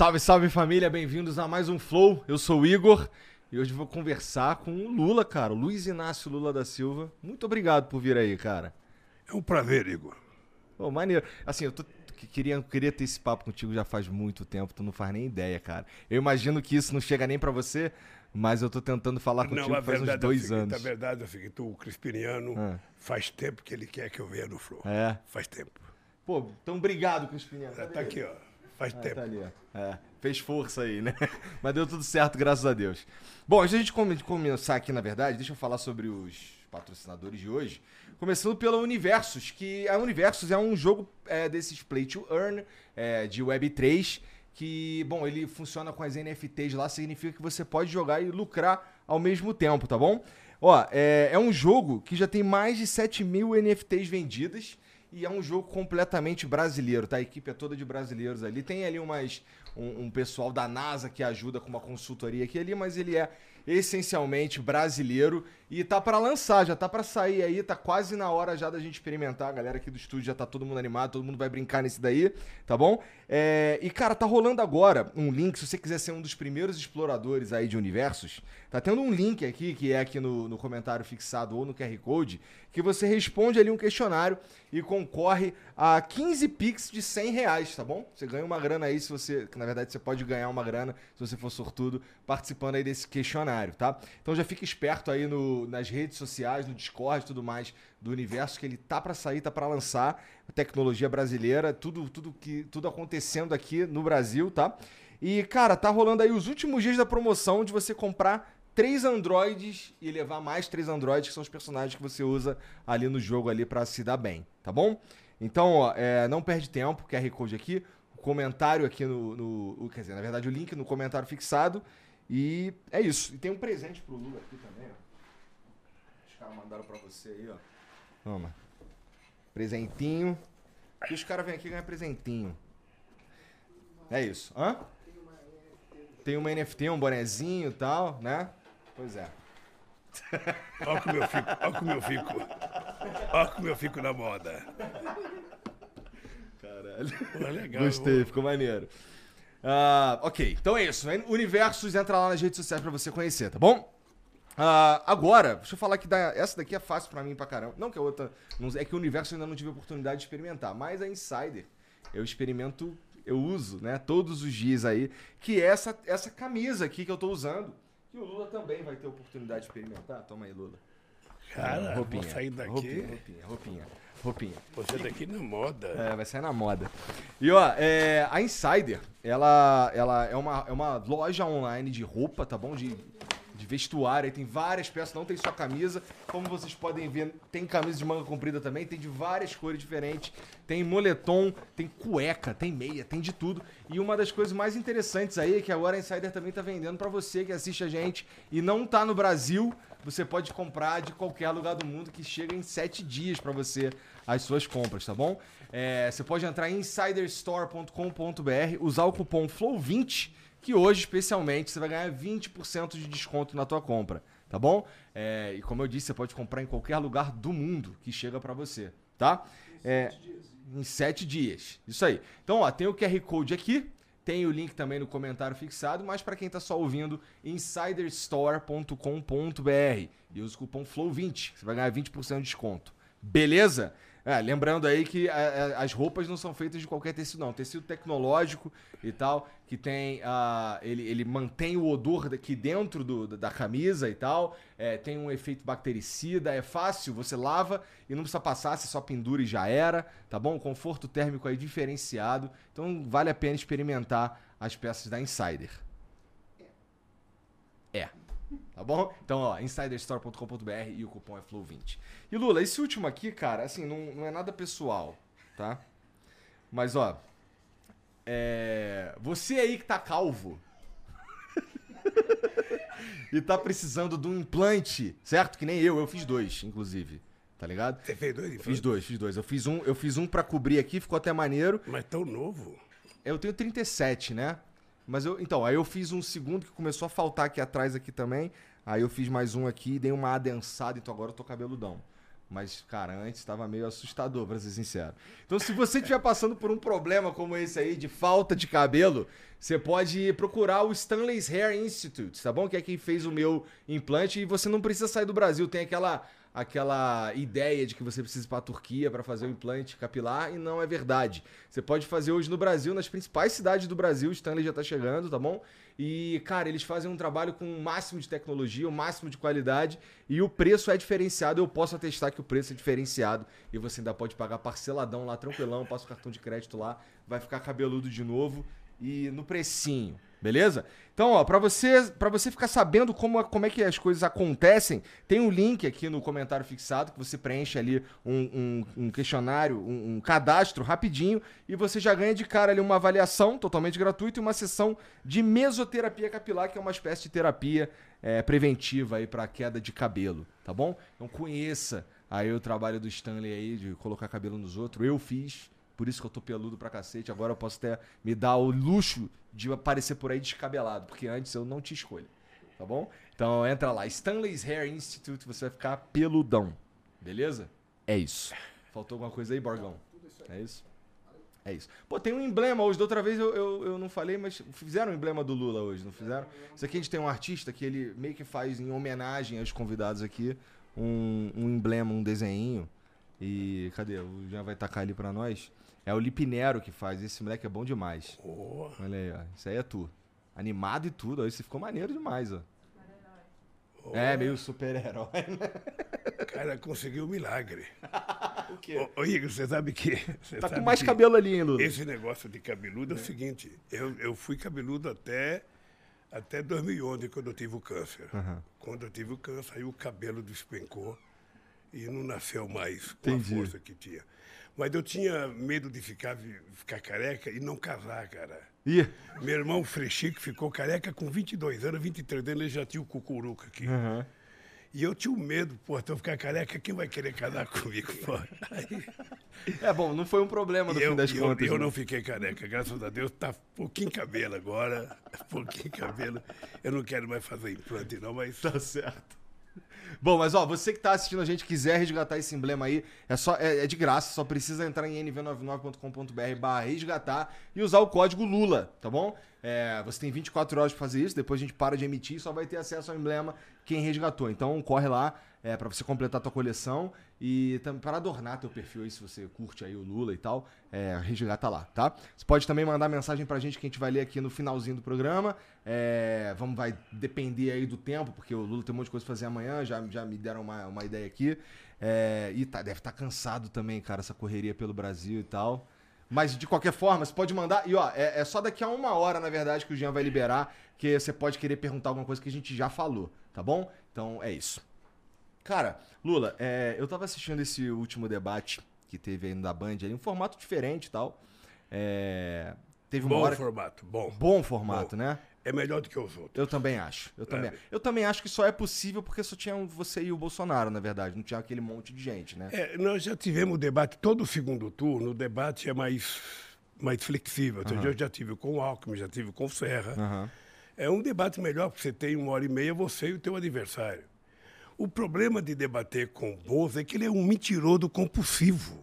Salve, salve família, bem-vindos a mais um Flow. Eu sou o Igor e hoje vou conversar com o Lula, cara, o Luiz Inácio Lula da Silva. Muito obrigado por vir aí, cara. É um prazer, Igor. Pô, maneiro. Assim, eu tô, queria, queria ter esse papo contigo já faz muito tempo, tu não faz nem ideia, cara. Eu imagino que isso não chega nem para você, mas eu tô tentando falar contigo não, faz uns dois fiquei, anos. Na verdade, eu fiquei, tu, o Crispiniano, ah. faz tempo que ele quer que eu venha no Flow. É? Faz tempo. Pô, então obrigado, Crispiniano. Tá aqui, ó. Faz ah, tempo. Tá ali, é, fez força aí, né? Mas deu tudo certo, graças a Deus. Bom, antes de a gente começar aqui, na verdade, deixa eu falar sobre os patrocinadores de hoje. Começando pela Universos, que a Universos é um jogo é, desses Play to Earn, é, de Web3, que, bom, ele funciona com as NFTs lá, significa que você pode jogar e lucrar ao mesmo tempo, tá bom? Ó, é, é um jogo que já tem mais de 7 mil NFTs vendidas e é um jogo completamente brasileiro, tá? A equipe é toda de brasileiros ali. Tem ali umas, um, um pessoal da NASA que ajuda com uma consultoria aqui ali, mas ele é essencialmente brasileiro e tá para lançar, já tá para sair aí, tá quase na hora já da gente experimentar. A galera aqui do estúdio já tá todo mundo animado, todo mundo vai brincar nesse daí, tá bom? É, e cara, tá rolando agora um link, se você quiser ser um dos primeiros exploradores aí de universos, tá tendo um link aqui, que é aqui no, no comentário fixado ou no QR Code, que você responde ali um questionário e concorre a 15 Pix de 100 reais, tá bom? Você ganha uma grana aí, se você. Na verdade, você pode ganhar uma grana se você for sortudo participando aí desse questionário, tá? Então já fica esperto aí no, nas redes sociais, no Discord e tudo mais do universo, que ele tá para sair, tá para lançar. Tecnologia brasileira, tudo, tudo, que, tudo acontecendo aqui no Brasil, tá? E, cara, tá rolando aí os últimos dias da promoção de você comprar três androides e levar mais três androides, que são os personagens que você usa ali no jogo ali para se dar bem, tá bom? Então, ó, é, não perde tempo, QR Code aqui, o comentário aqui no, no, Quer dizer, na verdade, o link no comentário fixado. E é isso. E tem um presente pro Lula aqui também, ó. Os caras mandaram pra você aí, ó. Toma. Presentinho. E os caras vêm aqui ganhar presentinho. É isso. Hã? Tem uma NFT, um bonezinho e tal, né? Pois é. Olha como eu fico, olha como eu fico. Olha como eu fico na moda. Caralho. Pô, legal. Gostei, ficou maneiro. Uh, ok, então é isso. Universos, entra lá nas redes sociais pra você conhecer, tá bom? Uh, agora, deixa eu falar que essa daqui é fácil pra mim pra caramba. Não que a outra. Não, é que o universo eu ainda não tive a oportunidade de experimentar. Mas a Insider, eu experimento, eu uso, né? Todos os dias aí. Que é essa, essa camisa aqui que eu tô usando. Que o Lula também vai ter oportunidade de experimentar. Toma aí, Lula. Cara, roupinha, vou sair daqui. Roupinha, roupinha, roupinha. roupinha. Você daqui na moda. É, vai sair na moda. E ó, é, a Insider, ela, ela é, uma, é uma loja online de roupa, tá bom? De de vestuário, aí tem várias peças, não tem só camisa. Como vocês podem ver, tem camisa de manga comprida também, tem de várias cores diferentes. Tem moletom, tem cueca, tem meia, tem de tudo. E uma das coisas mais interessantes aí é que agora a Insider também tá vendendo para você que assiste a gente e não tá no Brasil, você pode comprar de qualquer lugar do mundo que chega em sete dias para você as suas compras, tá bom? É, você pode entrar em insiderstore.com.br, usar o cupom FLOW20 que hoje, especialmente, você vai ganhar 20% de desconto na tua compra, tá bom? É, e como eu disse, você pode comprar em qualquer lugar do mundo que chega para você, tá? É, em sete dias. Isso aí. Então, ó, tem o QR Code aqui, tem o link também no comentário fixado, mas para quem está só ouvindo, insiderstore.com.br e usa o cupom FLOW20, você vai ganhar 20% de desconto. Beleza? É, lembrando aí que a, a, as roupas não são feitas de qualquer tecido, não. Tecido tecnológico e tal, que tem. Uh, ele, ele mantém o odor aqui dentro do, da camisa e tal. É, tem um efeito bactericida, é fácil, você lava e não precisa passar, você só pendura e já era, tá bom? Conforto térmico aí diferenciado. Então vale a pena experimentar as peças da Insider. É. Tá bom? Então, ó, insiderstore.com.br e o cupom é FLOW20. E Lula, esse último aqui, cara, assim, não, não é nada pessoal, tá? Mas, ó, é... você aí que tá calvo e tá precisando de um implante, certo? Que nem eu, eu fiz dois, inclusive. Tá ligado? Você fez dois? Fiz dois, fiz dois. Eu fiz um, eu fiz um para cobrir aqui, ficou até maneiro. Mas tão novo. Eu tenho 37, né? Mas eu, então, aí eu fiz um segundo que começou a faltar aqui atrás aqui também. Aí eu fiz mais um aqui, dei uma adensada, então agora eu tô cabeludão. Mas, cara, antes estava meio assustador, pra ser sincero. Então, se você estiver passando por um problema como esse aí, de falta de cabelo, você pode procurar o Stanley's Hair Institute, tá bom? Que é quem fez o meu implante e você não precisa sair do Brasil. Tem aquela aquela ideia de que você precisa ir para a Turquia para fazer o implante capilar e não é verdade. Você pode fazer hoje no Brasil, nas principais cidades do Brasil, Stanley já está chegando, tá bom? E, cara, eles fazem um trabalho com o máximo de tecnologia, o máximo de qualidade e o preço é diferenciado. Eu posso atestar que o preço é diferenciado e você ainda pode pagar parceladão lá, tranquilão, passa o cartão de crédito lá, vai ficar cabeludo de novo e no precinho. Beleza? Então, ó, para você, para você ficar sabendo como, como é que as coisas acontecem, tem um link aqui no comentário fixado que você preenche ali um, um, um questionário, um, um, cadastro rapidinho e você já ganha de cara ali uma avaliação totalmente gratuita e uma sessão de mesoterapia capilar, que é uma espécie de terapia é, preventiva aí para queda de cabelo, tá bom? Então conheça aí o trabalho do Stanley aí de colocar cabelo nos outros. Eu fiz por isso que eu tô peludo pra cacete. Agora eu posso até me dar o luxo de aparecer por aí descabelado, porque antes eu não te escolho. Tá bom? Então entra lá, Stanley's Hair Institute, você vai ficar peludão. Beleza? É isso. Faltou alguma coisa aí, Borgão? É isso? É isso. Pô, tem um emblema hoje. Da outra vez eu, eu, eu não falei, mas fizeram um emblema do Lula hoje, não fizeram? Isso aqui a gente tem um artista que ele meio que faz em homenagem aos convidados aqui um, um emblema, um desenho. E cadê? O Jean vai tacar ali pra nós. É o Lipinero que faz. Esse moleque é bom demais. Oh. Olha aí, ó. Isso aí é tu. Animado e tudo. Esse ficou maneiro demais, ó. Oh. É, meio super-herói, né? Cara, conseguiu um milagre. o quê? Ô, Igor, você sabe que. Você tá sabe com mais cabelo ali, hein, Lula? Esse negócio de cabeludo é, é o seguinte: eu, eu fui cabeludo até, até 2011, quando eu tive o câncer. Uhum. Quando eu tive o câncer, aí o cabelo despencou e não nasceu mais com Entendi. a força que tinha. Mas eu tinha medo de ficar, ficar careca e não casar, cara. Ih. Meu irmão Frechico ficou careca com 22 anos, 23 anos, ele já tinha o cucuruca aqui. Uhum. E eu tinha um medo, pô, se eu ficar careca, quem vai querer casar comigo, pô? Aí... É bom, não foi um problema no eu, fim das eu, contas. Eu não fiquei careca, graças a Deus, tá pouquinho cabelo agora, pouquinho cabelo. Eu não quero mais fazer implante não, mas... Tá certo. Bom, mas ó, você que tá assistindo a gente quiser resgatar esse emblema aí, é só é, é de graça, só precisa entrar em nv99.com.br resgatar e usar o código Lula, tá bom? É, você tem 24 horas para fazer isso, depois a gente para de emitir e só vai ter acesso ao emblema quem resgatou. Então corre lá é, para você completar a tua coleção e também para adornar teu perfil aí, se você curte aí o Lula e tal, é, resgata lá, tá? Você pode também mandar mensagem pra gente que a gente vai ler aqui no finalzinho do programa. É, vamos, vai depender aí do tempo, porque o Lula tem um monte de coisa pra fazer amanhã, já, já me deram uma, uma ideia aqui. É, e tá, deve estar tá cansado também, cara, essa correria pelo Brasil e tal. Mas de qualquer forma, você pode mandar. E ó, é, é só daqui a uma hora, na verdade, que o Jean vai liberar, que você pode querer perguntar alguma coisa que a gente já falou, tá bom? Então é isso. Cara, Lula, é, eu tava assistindo esse último debate que teve aí da Band, aí, um formato diferente e tal. É, teve uma Bom hora. formato, bom. Bom formato, Bom. né? É melhor do que os outros. Eu também acho. Eu também, É. eu também acho que só é possível porque só tinha você e o Bolsonaro, na verdade. Não tinha aquele monte de gente, né? É, nós já tivemos debate, todo segundo turno, o debate é mais, mais flexível. Seja, Eu já tive com o Alckmin, já tive com o Serra. Aham. É um debate melhor, porque você tem uma hora e meia, você e o teu adversário. O problema de debater com o Bozo é que ele é um mentiroso compulsivo.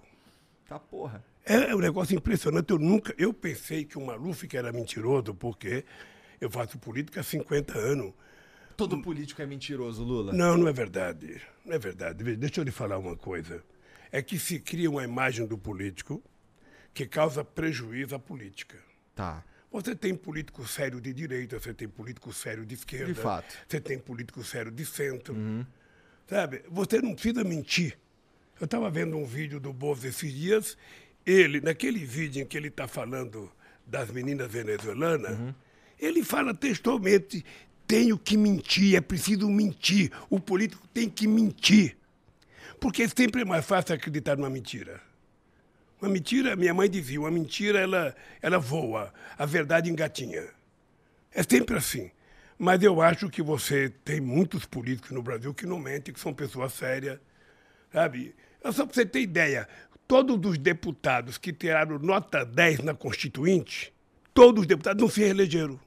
Tá porra. É um negócio impressionante. Eu nunca, eu pensei que o Maluf que era mentiroso, porque eu faço política há 50 anos. Todo político é mentiroso, Lula. Não, não é verdade. Não é verdade. Deixa eu lhe falar uma coisa. É que se cria uma imagem do político que causa prejuízo à política. Tá. Você tem político sério de direita, você tem político sério de esquerda. De fato. Você tem político sério de centro. Sabe? Você não precisa mentir. Eu estava vendo um vídeo do Bozo esses dias. Ele, naquele vídeo em que ele está falando das meninas venezuelanas, ele fala textualmente: tenho que mentir, é preciso mentir. O político tem que mentir. Porque sempre é mais fácil acreditar numa mentira. Uma mentira, minha mãe dizia, uma mentira ela, ela voa, a verdade engatinha. É sempre assim. Mas eu acho que você tem muitos políticos no Brasil que não mentem, que são pessoas sérias, sabe? É Só para você ter ideia, todos os deputados que tiraram nota 10 na Constituinte, todos os deputados não se reelegeram.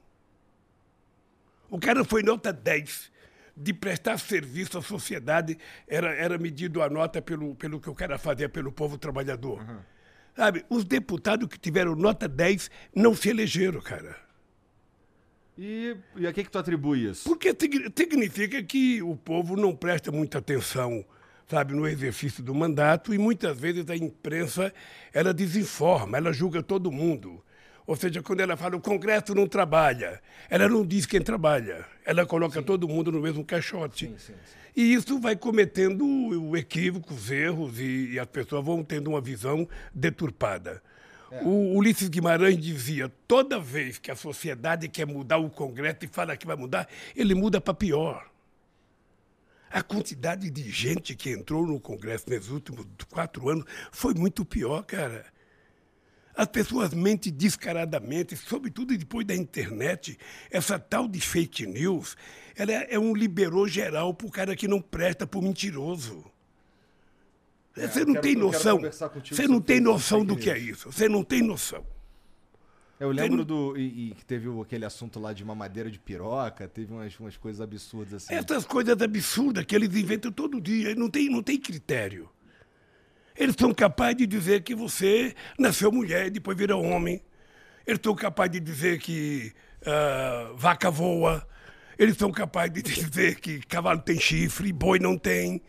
O cara foi nota 10 de prestar serviço à sociedade, era, era medido a nota pelo, pelo que o cara fazia pelo povo trabalhador. Sabe, os deputados que tiveram nota 10 não se elegeram, cara. E, e a que que tu atribui isso? Porque signi- significa que o povo não presta muita atenção, sabe, no exercício do mandato e muitas vezes a imprensa, ela desinforma, ela julga todo mundo. Ou seja, quando ela fala o Congresso não trabalha, ela não diz quem trabalha, ela coloca todo mundo no mesmo caixote. Sim, sim, sim. E isso vai cometendo o equívoco, os erros, e, e as pessoas vão tendo uma visão deturpada. O Ulisses Guimarães dizia: toda vez que a sociedade quer mudar o Congresso e fala que vai mudar, ele muda para pior. A quantidade de gente que entrou no Congresso nesses últimos quatro anos foi muito pior, cara. As pessoas mentem descaradamente, sobretudo depois da internet. Essa tal de fake news, ela é, é um liberou geral para o cara que não presta, para o mentiroso. Você eu não quero- tem noção. Você não tem noção do que é isso. Você não tem noção. Eu lembro do. E, que teve aquele assunto lá de mamadeira de piroca, teve umas, umas coisas absurdas assim. Essas coisas absurdas que eles inventam todo dia, não tem, não tem critério. Eles são capazes de dizer que você nasceu mulher e depois vira homem. Eles são capazes de dizer que ah, vaca voa. Eles são capazes de dizer que cavalo tem chifre boi não tem.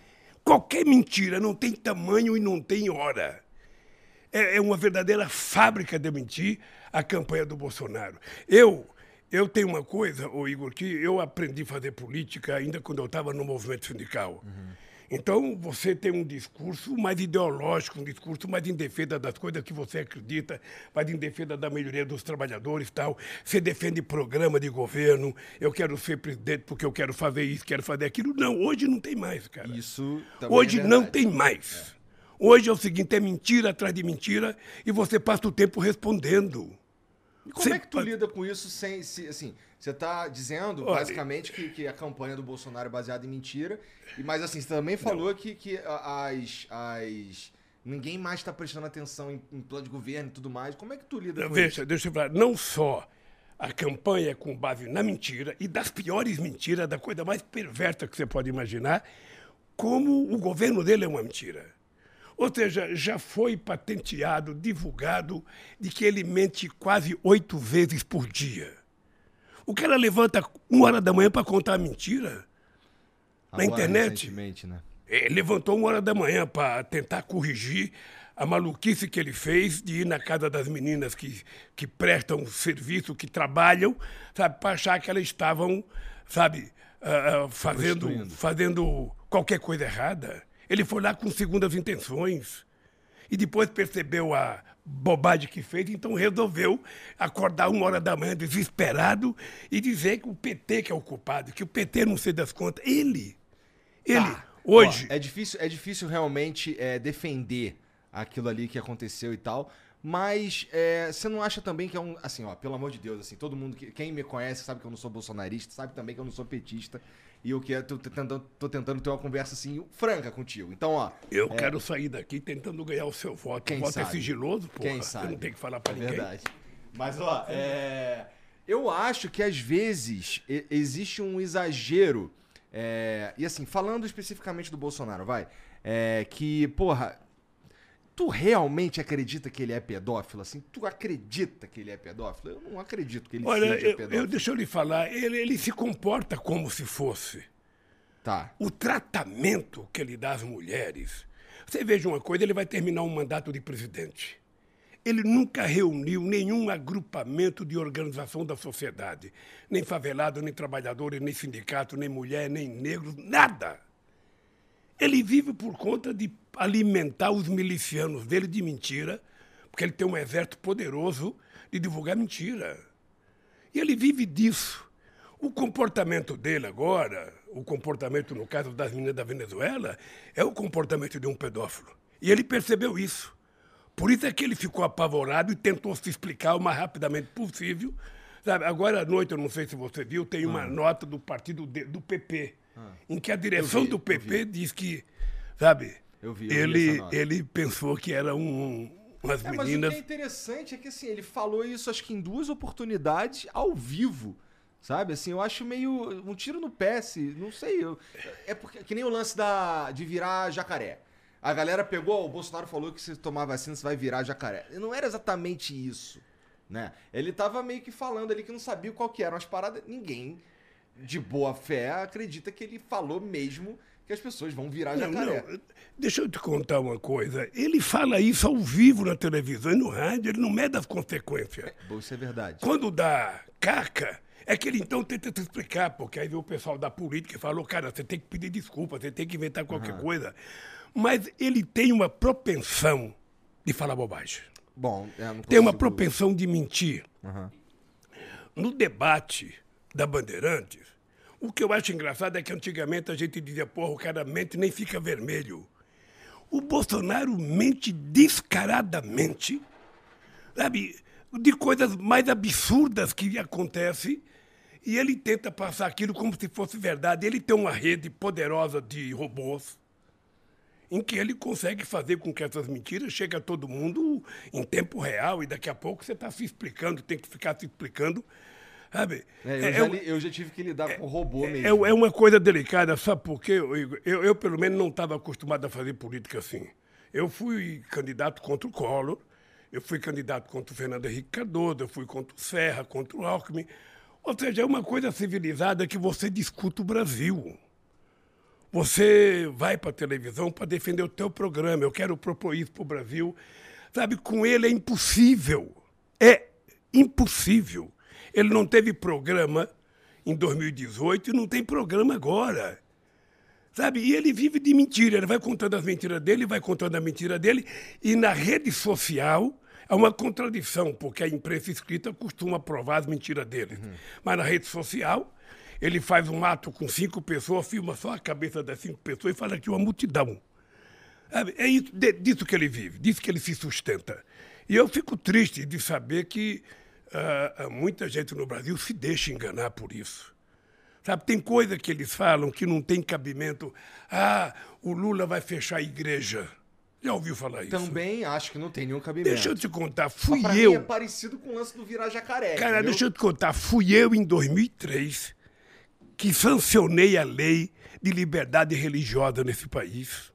Qualquer mentira não tem tamanho e não tem hora. É, é uma verdadeira fábrica de mentir a campanha do Bolsonaro. Eu, eu tenho uma coisa, ô Igor, que eu aprendi a fazer política ainda quando eu estava no movimento sindical. Então, você tem um discurso mais ideológico, um discurso mais em defesa das coisas que você acredita, mais em defesa da melhoria dos trabalhadores e tal. Você defende programa de governo, eu quero ser presidente porque eu quero fazer isso, quero fazer aquilo. Não, hoje não tem mais, cara. Isso também Hoje é não tem mais. Hoje é o seguinte, é mentira atrás de mentira e você passa o tempo respondendo. E como Você é que tu lida com isso sem. Se, assim, você tá dizendo, Olha, basicamente, que, que a campanha do Bolsonaro é baseada em mentira. E, mas assim, você também falou que, que as. as ninguém mais está prestando atenção em, em plano de governo e tudo mais. Como é que tu lida com isso? Veja, deixa eu falar, não só a campanha é com base na mentira e das piores mentiras, da coisa mais perversa que você pode imaginar, como o governo dele é uma mentira. Ou seja, já foi patenteado, divulgado, de que ele mente quase oito vezes por dia. O cara levanta uma hora da manhã para contar a mentira. Na Agora, internet. né? Ele levantou uma hora da manhã para tentar corrigir a maluquice que ele fez de ir na casa das meninas que, que prestam serviço, que trabalham, sabe, para achar que elas estavam, sabe, ah, fazendo, fazendo qualquer coisa errada. Ele foi lá com segundas intenções. E depois percebeu a bobagem que fez, então resolveu acordar uma hora da manhã desesperado e dizer que o PT que é o culpado, que o PT não sei das contas. Ele, ele, Tá. hoje... Ó, é, difícil, é difícil realmente é, defender aquilo ali que aconteceu e tal. Mas é, você não acha também que é um. Assim, ó, pelo amor de Deus, assim, todo mundo. que Quem me conhece sabe que eu não sou bolsonarista, sabe também que eu não sou petista. E eu que tô tentando, tô tentando ter uma conversa assim, franca contigo. Então, ó. Eu quero sair daqui tentando ganhar o seu voto. Quem o voto é sabe? sigiloso, porra. Quem sabe? Eu não tenho que falar pra É ninguém. verdade. Mas, ó, é, eu acho que às vezes existe um exagero. é, E assim, falando especificamente do Bolsonaro, vai. É, que, porra. Tu realmente acredita que ele é pedófilo? Assim, tu acredita que ele é pedófilo? Eu não acredito que ele Olha, seja eu, pedófilo. eu, deixa eu lhe falar, ele, ele se comporta como se fosse. Tá. O tratamento que ele dá às mulheres. Você veja uma coisa, ele vai terminar um mandato de presidente. Ele nunca reuniu nenhum agrupamento de organização da sociedade. Nem favelado, nem trabalhadores, nem sindicato, nem mulher, nem negros, nada. Ele vive por conta de alimentar os milicianos dele de mentira, porque ele tem um exército poderoso de divulgar mentira. E ele vive disso. O comportamento dele agora, o comportamento, no caso das meninas da Venezuela, é o comportamento de um pedófilo. E ele percebeu isso. Por isso é que ele ficou apavorado e tentou se explicar o mais rapidamente possível. Sabe, agora à noite, eu não sei se você viu, tem uma nota do partido de- do PP, em que a direção vi, do PP diz que, sabe, Eu vi, eu vi ele, nota. ele pensou que era um, umas É, mas o meninas. que é interessante é que assim, ele falou isso acho que em duas oportunidades ao vivo. Sabe, assim, eu acho meio um tiro no pé, se, não sei. eu- é porque que nem o lance da de virar jacaré. A galera pegou, o Bolsonaro falou que se tomar vacina você vai virar jacaré. E Não era exatamente isso, né? Ele tava meio que falando ali que não sabia qual que eram as paradas. Ninguém de boa fé acredita que ele falou mesmo que as pessoas vão virar Não, jacaré. não, deixa eu te contar uma coisa. Ele fala isso ao vivo na televisão e no rádio, ele não mede as consequências. Bom, isso é verdade. Quando dá caca, é que ele então tenta te explicar, porque aí vem o pessoal da política e falou, cara, você tem que pedir desculpa, você tem que inventar qualquer coisa. Mas ele tem uma propensão de falar bobagem. Bom, é, não Tem uma propensão de mentir. Aham. No debate da Bandeirantes, o que eu acho engraçado é que antigamente a gente dizia, porra, o cara mente nem fica vermelho. O Bolsonaro mente descaradamente, sabe, de coisas mais absurdas que acontecem, e ele tenta passar aquilo como se fosse verdade. Ele tem uma rede poderosa de robôs, em que ele consegue fazer com que essas mentiras cheguem a todo mundo em tempo real, e daqui a pouco você está se explicando, tem que ficar se explicando. Sabe? É, eu, É- já é- eu já tive que lidar com robô mesmo. é, é uma coisa delicada, sabe por quê, Igor? Eu, eu, pelo menos, não estava acostumado a fazer política assim. Eu fui candidato contra o Collor, eu fui candidato contra o Fernando Henrique Cardoso, eu fui contra o Serra, contra o Alckmin. Ou seja, é uma coisa civilizada que você discute o Brasil. Você vai para a televisão para defender o teu programa. Eu quero propor isso para o Brasil. Sabe, com ele é impossível. É impossível. Ele não teve programa em 2018 e não tem programa agora. Sabe? E ele vive de mentira. Ele vai contando as mentiras dele, vai contando a mentira dele. E na rede social há uma contradição, porque a imprensa escrita costuma provar as mentiras dele. Mas na rede social, ele faz um ato com cinco pessoas, filma só a cabeça das cinco pessoas e fala que é uma multidão. Sabe? É isso, de- disso que ele vive, disso que ele se sustenta. E eu fico triste de saber que ah, muita gente no Brasil se deixa enganar por isso. Sabe, tem coisa que eles falam que não tem cabimento. Ah, o Lula vai fechar a igreja. Já ouviu falar isso? Também acho que não tem nenhum cabimento. Deixa eu te contar, Mas fui pra eu. mim é parecido com o lance do virar jacaré. Cara, entendeu? deixa eu te contar, fui eu em 2003 que sancionei a lei de liberdade religiosa nesse país.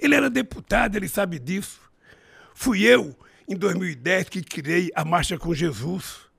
Ele era deputado, ele sabe disso. Fui eu, em 2010, que criei a Marcha com Jesus.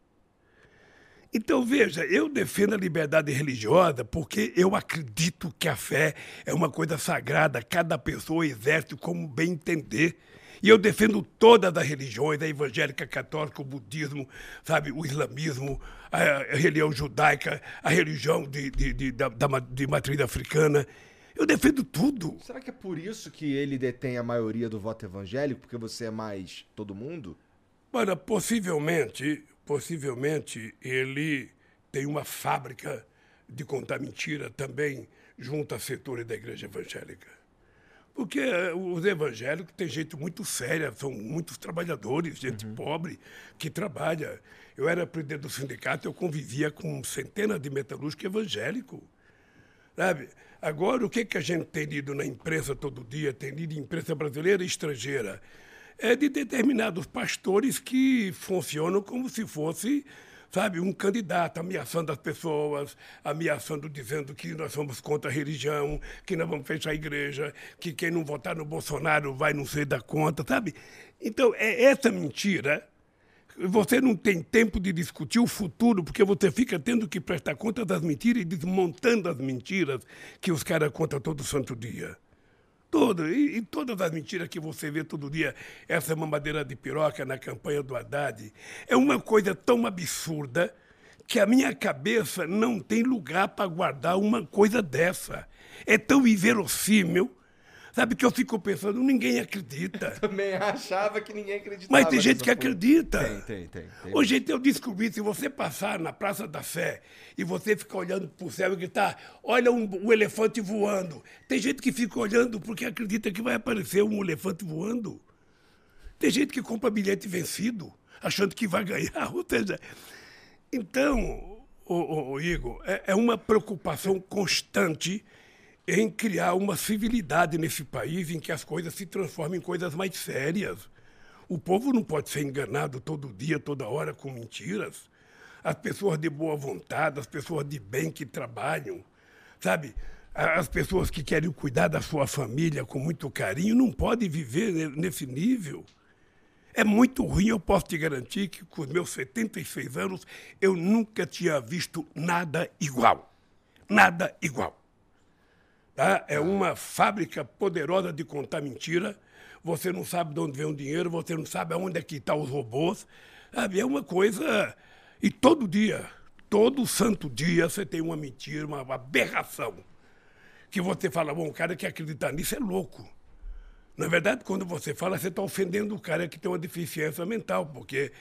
Então, veja, eu defendo a liberdade religiosa porque eu acredito que a fé é uma coisa sagrada, cada pessoa exerce como bem entender. E eu defendo todas as religiões, a evangélica, a católica, o budismo, sabe, o islamismo, a, religião judaica, a religião de, de, de, de matriz africana. Eu defendo tudo. Será que é por isso que ele detém a maioria do voto evangélico? Porque você é mais todo mundo? Olha, possivelmente, possivelmente ele tem uma fábrica de contar mentira também junto a setores da igreja evangélica. Porque os evangélicos têm gente muito séria, são muitos trabalhadores, gente uhum. pobre que trabalha. Eu era presidente do sindicato, eu convivia com centenas de metalúrgicos evangélicos. Sabe? Agora, o que, que a gente tem lido na imprensa todo dia, tem lido imprensa brasileira e estrangeira? É de determinados pastores que funcionam como se fosse sabe, um candidato ameaçando as pessoas, ameaçando, dizendo que nós somos contra a religião, que nós vamos fechar a igreja, que quem não votar no Bolsonaro vai não ser da conta, sabe? Então, é essa mentira. Você não tem tempo de discutir o futuro, porque você fica tendo que prestar conta das mentiras e desmontando as mentiras que os caras contam todo santo dia. Todo, e, e, todas as mentiras que você vê todo dia, essa mamadeira de piroca na campanha do Haddad, é uma coisa tão absurda que a minha cabeça não tem lugar para guardar uma coisa dessa. É tão inverossímil Sabe que eu fico pensando, ninguém acredita. Eu também achava que ninguém acreditava. Mas tem gente que acredita. Tem, tem, tem, tem. Hoje eu descobri, se você passar na Praça da Sé e você ficar olhando para o céu e gritar, olha um, um, elefante voando. Tem gente que fica olhando porque acredita que vai aparecer um elefante voando. Tem gente que compra bilhete vencido, achando que vai ganhar. Ou seja, então, o, o, o Igor, é, é uma preocupação constante em criar uma civilidade nesse país em que as coisas se transformem em coisas mais sérias. O povo não pode ser enganado todo dia, toda hora com mentiras. As pessoas de boa vontade, as pessoas de bem que trabalham, sabe? As pessoas que querem cuidar da sua família com muito carinho não podem viver nesse nível. É muito ruim, eu posso te garantir que com os meus 76 anos eu nunca tinha visto nada igual. Nada igual. Tá? É uma fábrica poderosa de contar mentira. Você não sabe de onde vem o dinheiro, você não sabe aonde é que estão tá os robôs. Sabe? É uma coisa. E todo dia, todo santo dia, você tem uma mentira, uma aberração. Que você fala, bom, o cara que acredita nisso é louco. Na verdade, quando você fala, você está ofendendo o cara que tem uma deficiência mental, porque,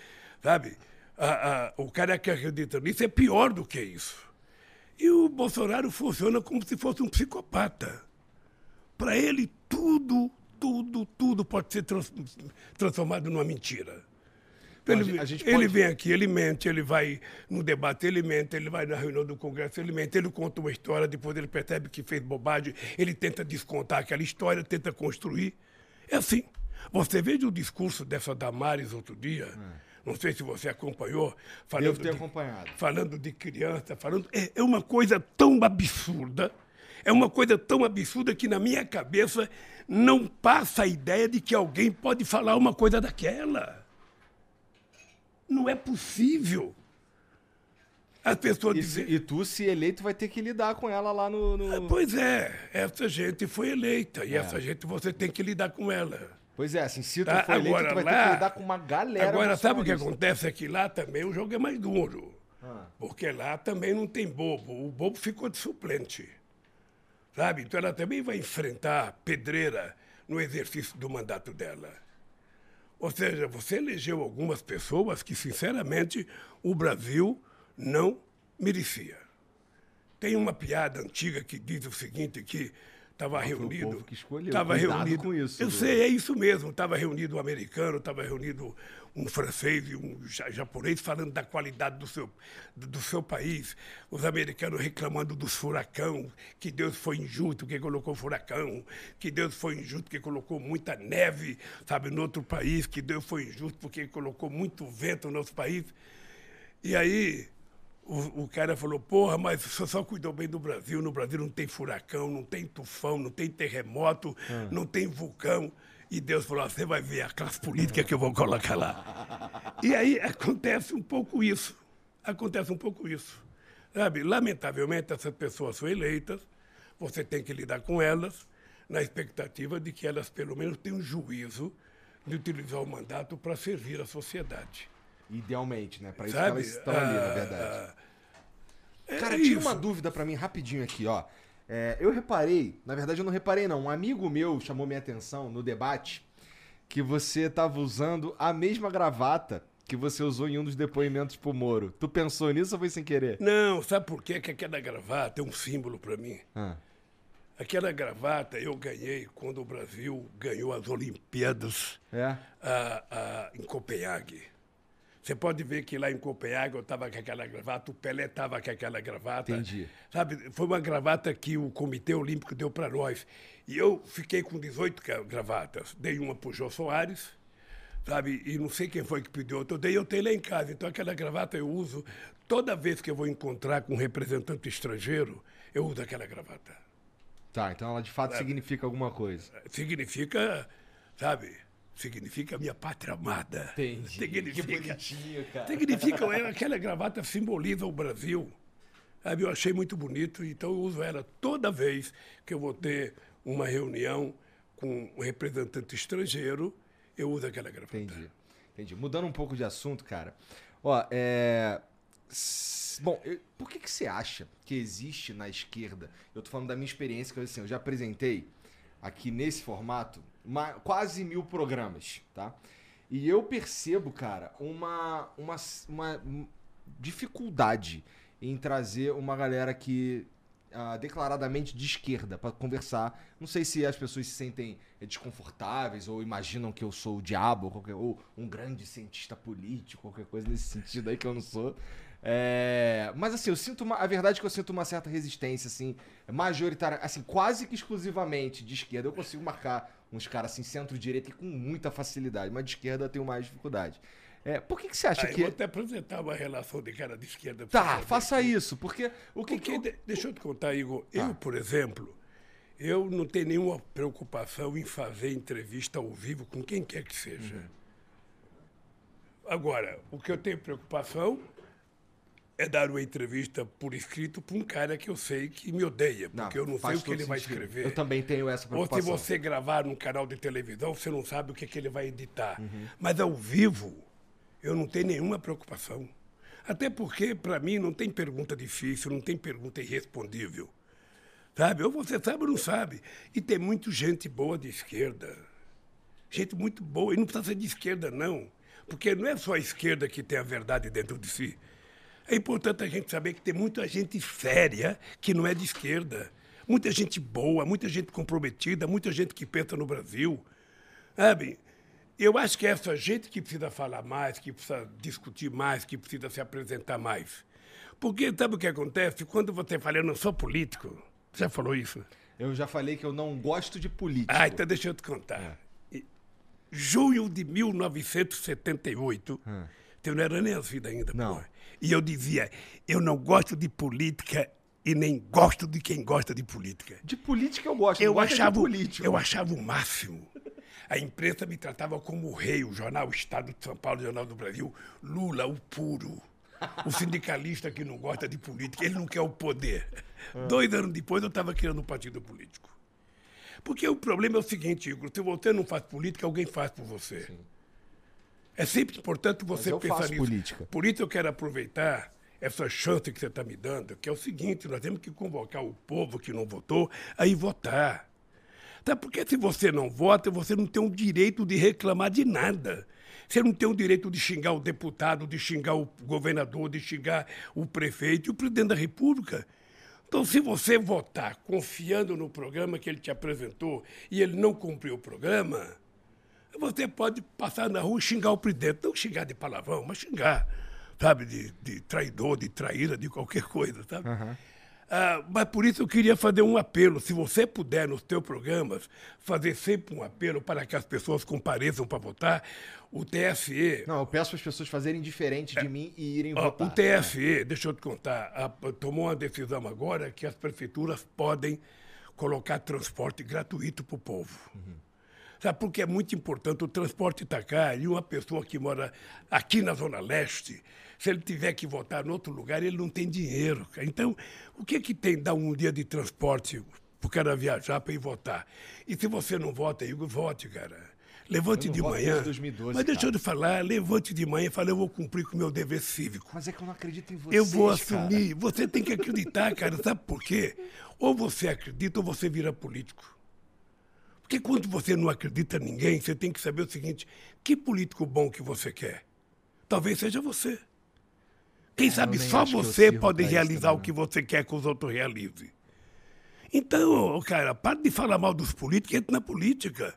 sabe, a, a, o cara que acredita nisso é pior do que isso. E o Bolsonaro funciona como se fosse um psicopata. Para ele, tudo, tudo, tudo pode ser trans, transformado numa mentira. Ele, a gente pode... ele vem aqui, ele mente, ele vai no debate, ele mente, ele vai na reunião do Congresso, ele mente, ele conta uma história, depois ele percebe que fez bobagem, ele tenta descontar aquela história, tenta construir. É assim. Você veja o discurso dessa Damares outro dia. É não sei se você acompanhou. Falando Devo ter de, acompanhado. Falando de criança, falando. É, é uma coisa tão absurda. É uma coisa tão absurda que na minha cabeça não passa a ideia de que alguém pode falar uma coisa daquela. Não é possível. As pessoas e, dizem... e tu, se eleito, vai ter que lidar com ela lá no. no... Ah, pois é, essa gente foi eleita e é. essa gente você tem que lidar com ela. Pois é, assim, se tu tá, for eleito, agora, tu vai lá, ter que lidar com uma galera. Agora, sabe o que acontece? É que lá também o jogo é mais duro. Ah. Porque lá também não tem bobo. O bobo ficou de suplente. Sabe? Então ela também vai enfrentar pedreira no exercício do mandato dela. Ou seja, você elegeu algumas pessoas que, sinceramente, o Brasil não merecia. Tem uma piada antiga que diz o seguinte, que estava reunido. O povo que escolheu. Tava reunido com isso. Eu né? sei, é isso mesmo. Estava reunido um americano, estava reunido um francês e um japonês falando da qualidade do seu, do seu país. Os americanos reclamando dos furacão, que Deus foi injusto que colocou furacão, que Deus foi injusto que colocou muita neve, sabe, no outro país, que Deus foi injusto porque colocou muito vento no nosso país. E aí o, o, cara falou, porra, mas você só cuidou bem do Brasil. No Brasil não tem furacão, não tem tufão, não tem terremoto, hum. não tem vulcão. E Deus falou, você vai ver a classe política que eu vou colocar lá. e aí acontece um pouco isso. Acontece um pouco isso. Sabe? Lamentavelmente, essas pessoas são eleitas, você tem que lidar com elas, na expectativa de que elas, pelo menos, tenham juízo de utilizar o mandato para servir a sociedade. Idealmente, né? Para isso Sabe? que elas estão ali, na verdade. Ah, é Cara, tira uma dúvida para mim rapidinho aqui, ó. É, eu reparei, na verdade eu não reparei não, um amigo meu chamou minha atenção no debate que você tava usando a mesma gravata que você usou em um dos depoimentos pro Moro. Tu pensou nisso ou foi sem querer? Não, sabe por quê? Que aquela gravata é um símbolo para mim. Ah. Aquela gravata eu ganhei quando o Brasil ganhou as Olimpíadas É? ah, ah, em Copenhague. Você pode ver que lá em Copenhague eu estava com aquela gravata, o Pelé estava com aquela gravata. Entendi. Sabe, foi uma gravata que o Comitê Olímpico deu para nós. E eu fiquei com 18 gra- gravatas. Dei uma para o Jô Soares, sabe, e não sei quem foi que pediu outra. Eu dei, eu tenho lá em casa. Então aquela gravata eu uso. Toda vez que eu vou encontrar com um representante estrangeiro, eu uso aquela gravata. Tá, então ela de fato significa alguma coisa. Significa, sabe, significa minha pátria amada. Significa, cara. significa é, aquela gravata simboliza o Brasil. Eu achei muito bonito, então eu uso ela toda vez que eu vou ter uma reunião com um representante estrangeiro, eu uso aquela gravata. Entendi. Entendi. Mudando um pouco de assunto, cara. Ó, é. Bom, eu- por que, que você acha que existe na esquerda? Eu tô falando da minha experiência, que assim, eu já apresentei aqui nesse formato uma- quase mil programas, tá? E eu percebo, cara, uma, uma, uma dificuldade em trazer uma galera que ah, declaradamente de esquerda pra conversar. Não sei se as pessoas se sentem eh, desconfortáveis ou imaginam que eu sou o diabo ou, qualquer, ou um grande cientista político, qualquer coisa nesse sentido aí que eu não sou. É, mas assim, eu sinto uma, a verdade é que eu sinto uma certa resistência assim, majoritária, assim, quase que exclusivamente de esquerda. Eu consigo marcar uns caras assim centro-direita e com muita facilidade, mas de esquerda eu tenho mais dificuldade. É, por que, que você acha Ah, eu que vou até apresentar uma relação de cara de esquerda. Tá, faça isso, porque o que, Porque, que eu... de- deixa eu te contar, Igor. Tá. Eu, por exemplo, eu não tenho nenhuma preocupação em fazer entrevista ao vivo com quem quer que seja. Uhum. Agora, o que eu tenho preocupação é dar uma entrevista por escrito para um cara que eu sei que me odeia, porque eu não sei o que ele vai sentido. escrever. Eu também tenho essa Ou preocupação. se você gravar num canal de televisão, você não sabe o que, que ele vai editar. Uhum. Mas ao vivo, eu não tenho nenhuma preocupação. Até porque, para mim, não tem pergunta difícil, não tem pergunta irrespondível. Sabe? Ou você sabe ou não sabe. E tem muita gente boa de esquerda. Gente muito boa. E não precisa ser de esquerda, não. Porque não é só a esquerda que tem a verdade dentro de si. É importante a gente saber que tem muita gente séria que não é de esquerda. Muita gente boa, muita gente comprometida, muita gente que pensa no Brasil. Sabe? Eu acho que é essa gente que precisa falar mais, que precisa discutir mais, que precisa se apresentar mais. Porque sabe o que acontece? Quando você fala, eu não sou político, você já falou isso? Eu já falei que eu não gosto de político. Ah, então deixa eu te contar. Em Junho de 1978, eu não era nem nascido ainda. Não. pô. E eu dizia, eu não gosto de política e nem gosto de quem gosta de política. De política eu gosto, Eu gosto é de achava, político. eu achava o máximo. A imprensa me tratava como o rei, o jornal Estado de São Paulo, o Jornal do Brasil, Lula, o puro. O sindicalista que não gosta de política, ele não quer o poder. Dois anos depois eu estava criando um partido político. Porque o problema é o seguinte, Igor, se você não faz política, alguém faz por você. É sempre importante você pensar nisso. política. Por isso eu quero aproveitar essa chance que você está me dando, que é o seguinte, nós temos que convocar o povo que não votou a ir votar. Tá? Porque se você não vota, você não tem o direito de reclamar de nada. Você não tem o direito de xingar o deputado, de xingar o governador, de xingar o prefeito e o presidente da República. Então, se você votar confiando no programa que ele te apresentou e ele não cumpriu o programa, você pode passar na rua e xingar o presidente. Não xingar de palavrão, mas xingar, sabe, de, de traidor, de traíra, de qualquer coisa, sabe? Ah, mas por isso eu queria fazer um apelo. Se você puder, nos teus programas, fazer sempre um apelo para que as pessoas compareçam para votar, o TSE Não, eu peço para as pessoas fazerem diferente de mim e irem Ó, votar. O TSE, deixa eu te contar, a- tomou uma decisão agora que as prefeituras podem colocar transporte gratuito para o povo. Sabe, porque é muito importante, o transporte está cá e uma pessoa que mora aqui na Zona Leste, se ele tiver que votar em outro lugar, ele não tem dinheiro. cara. Então, o que, que tem dar um dia de transporte para o cara viajar para ir votar? E se você não vota, Igor, vote, cara. Levante de manhã. desde 2012, mas deixa cara. eu te falar, levante de manhã e fale, eu vou cumprir com o meu dever cívico. Mas é que eu não acredito em vocês, Eu vou cara. assumir. Você tem que acreditar, cara. Sabe por quê? Ou você acredita ou você vira político. Porque quando você não acredita em ninguém, você tem que saber o seguinte: que político bom que você quer? Talvez seja você. Quem sabe É, nem só você pode realizar o que você quer que os outros realizem. Então, cara, para de falar mal dos políticos e entra na política.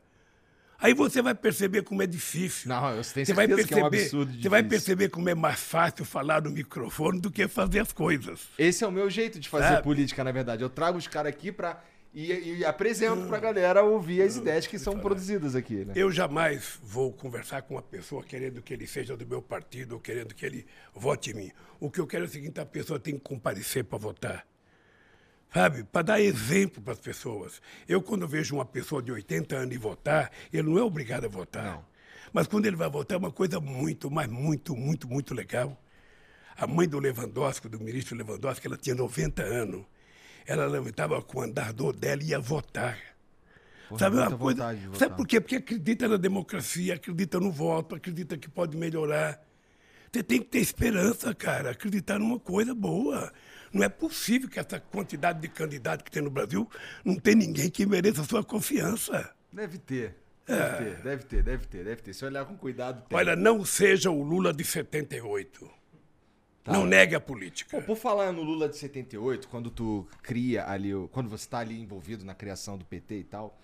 Aí você vai perceber como é difícil. Não, eu tenho Você vai certeza que é um perceber, absurdo você vai perceber como é mais fácil falar no microfone do que fazer as coisas. Esse é o meu jeito de fazer Sabe? política, na verdade. Eu trago os caras aqui pra. E, e apresento pra galera ouvir as ideias que são produzidas aqui, né? Eu jamais vou conversar com uma pessoa querendo que ele seja do meu partido ou querendo que ele vote em mim. O que eu quero é o seguinte: a pessoa tem que comparecer para votar. Sabe? Para dar exemplo para as pessoas. Eu, quando vejo uma pessoa de 80 anos ir votar, ele não é obrigado a votar. Não. Mas quando ele vai votar, é uma coisa muito, mas muito, muito, muito legal. A mãe do Lewandowski, do ministro Lewandowski, ela tinha 90 anos. Ela levantava com o andardor dela e ia votar. Porra, Sabe uma coisa? Sabe por quê? Porque acredita na democracia, acredita no voto, acredita que pode melhorar. Você tem que ter esperança, cara, acreditar numa coisa boa. Não é possível que essa quantidade de candidatos que tem no Brasil não tem ninguém que mereça a sua confiança. Deve ter. Deve ter, deve ter, deve ter, deve ter. Se olhar com cuidado, tem. É. Olha, não seja o Lula de 78. Não negue a política. Pô, por falar no Lula de 78, quando tu cria ali, quando você tá ali envolvido na criação do PT e tal,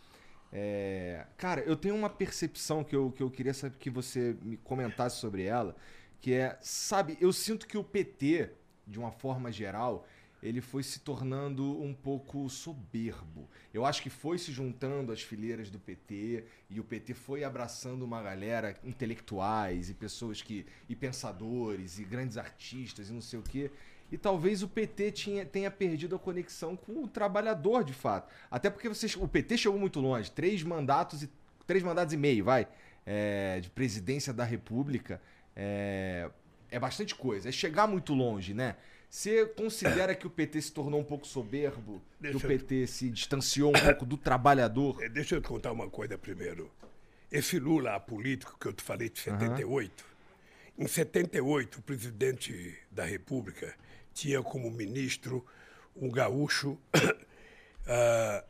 é, cara, eu tenho uma percepção que eu, que eu queria saber que você me comentasse sobre ela, que é, sabe, eu sinto que o PT, de uma forma geral, ele foi se tornando um pouco soberbo. Eu acho que foi se juntando às fileiras do PT e o PT foi abraçando uma galera, intelectuais e pessoas que. e pensadores e grandes artistas e não sei o quê. E talvez o PT tinha, tenha perdido a conexão com o trabalhador, de fato. Até porque vocês, o PT chegou muito longe. Três mandatos e. Três mandatos e meio, vai. é, de presidência da República. É, é bastante coisa. É chegar muito longe, né? Você considera que o PT se tornou um pouco soberbo? Deixa que eu- o PT se distanciou um pouco do trabalhador? Eh, Deixa eu te contar uma coisa primeiro. Esse Lula político que eu te falei de 78, em 78, o presidente da República tinha como ministro um gaúcho ah,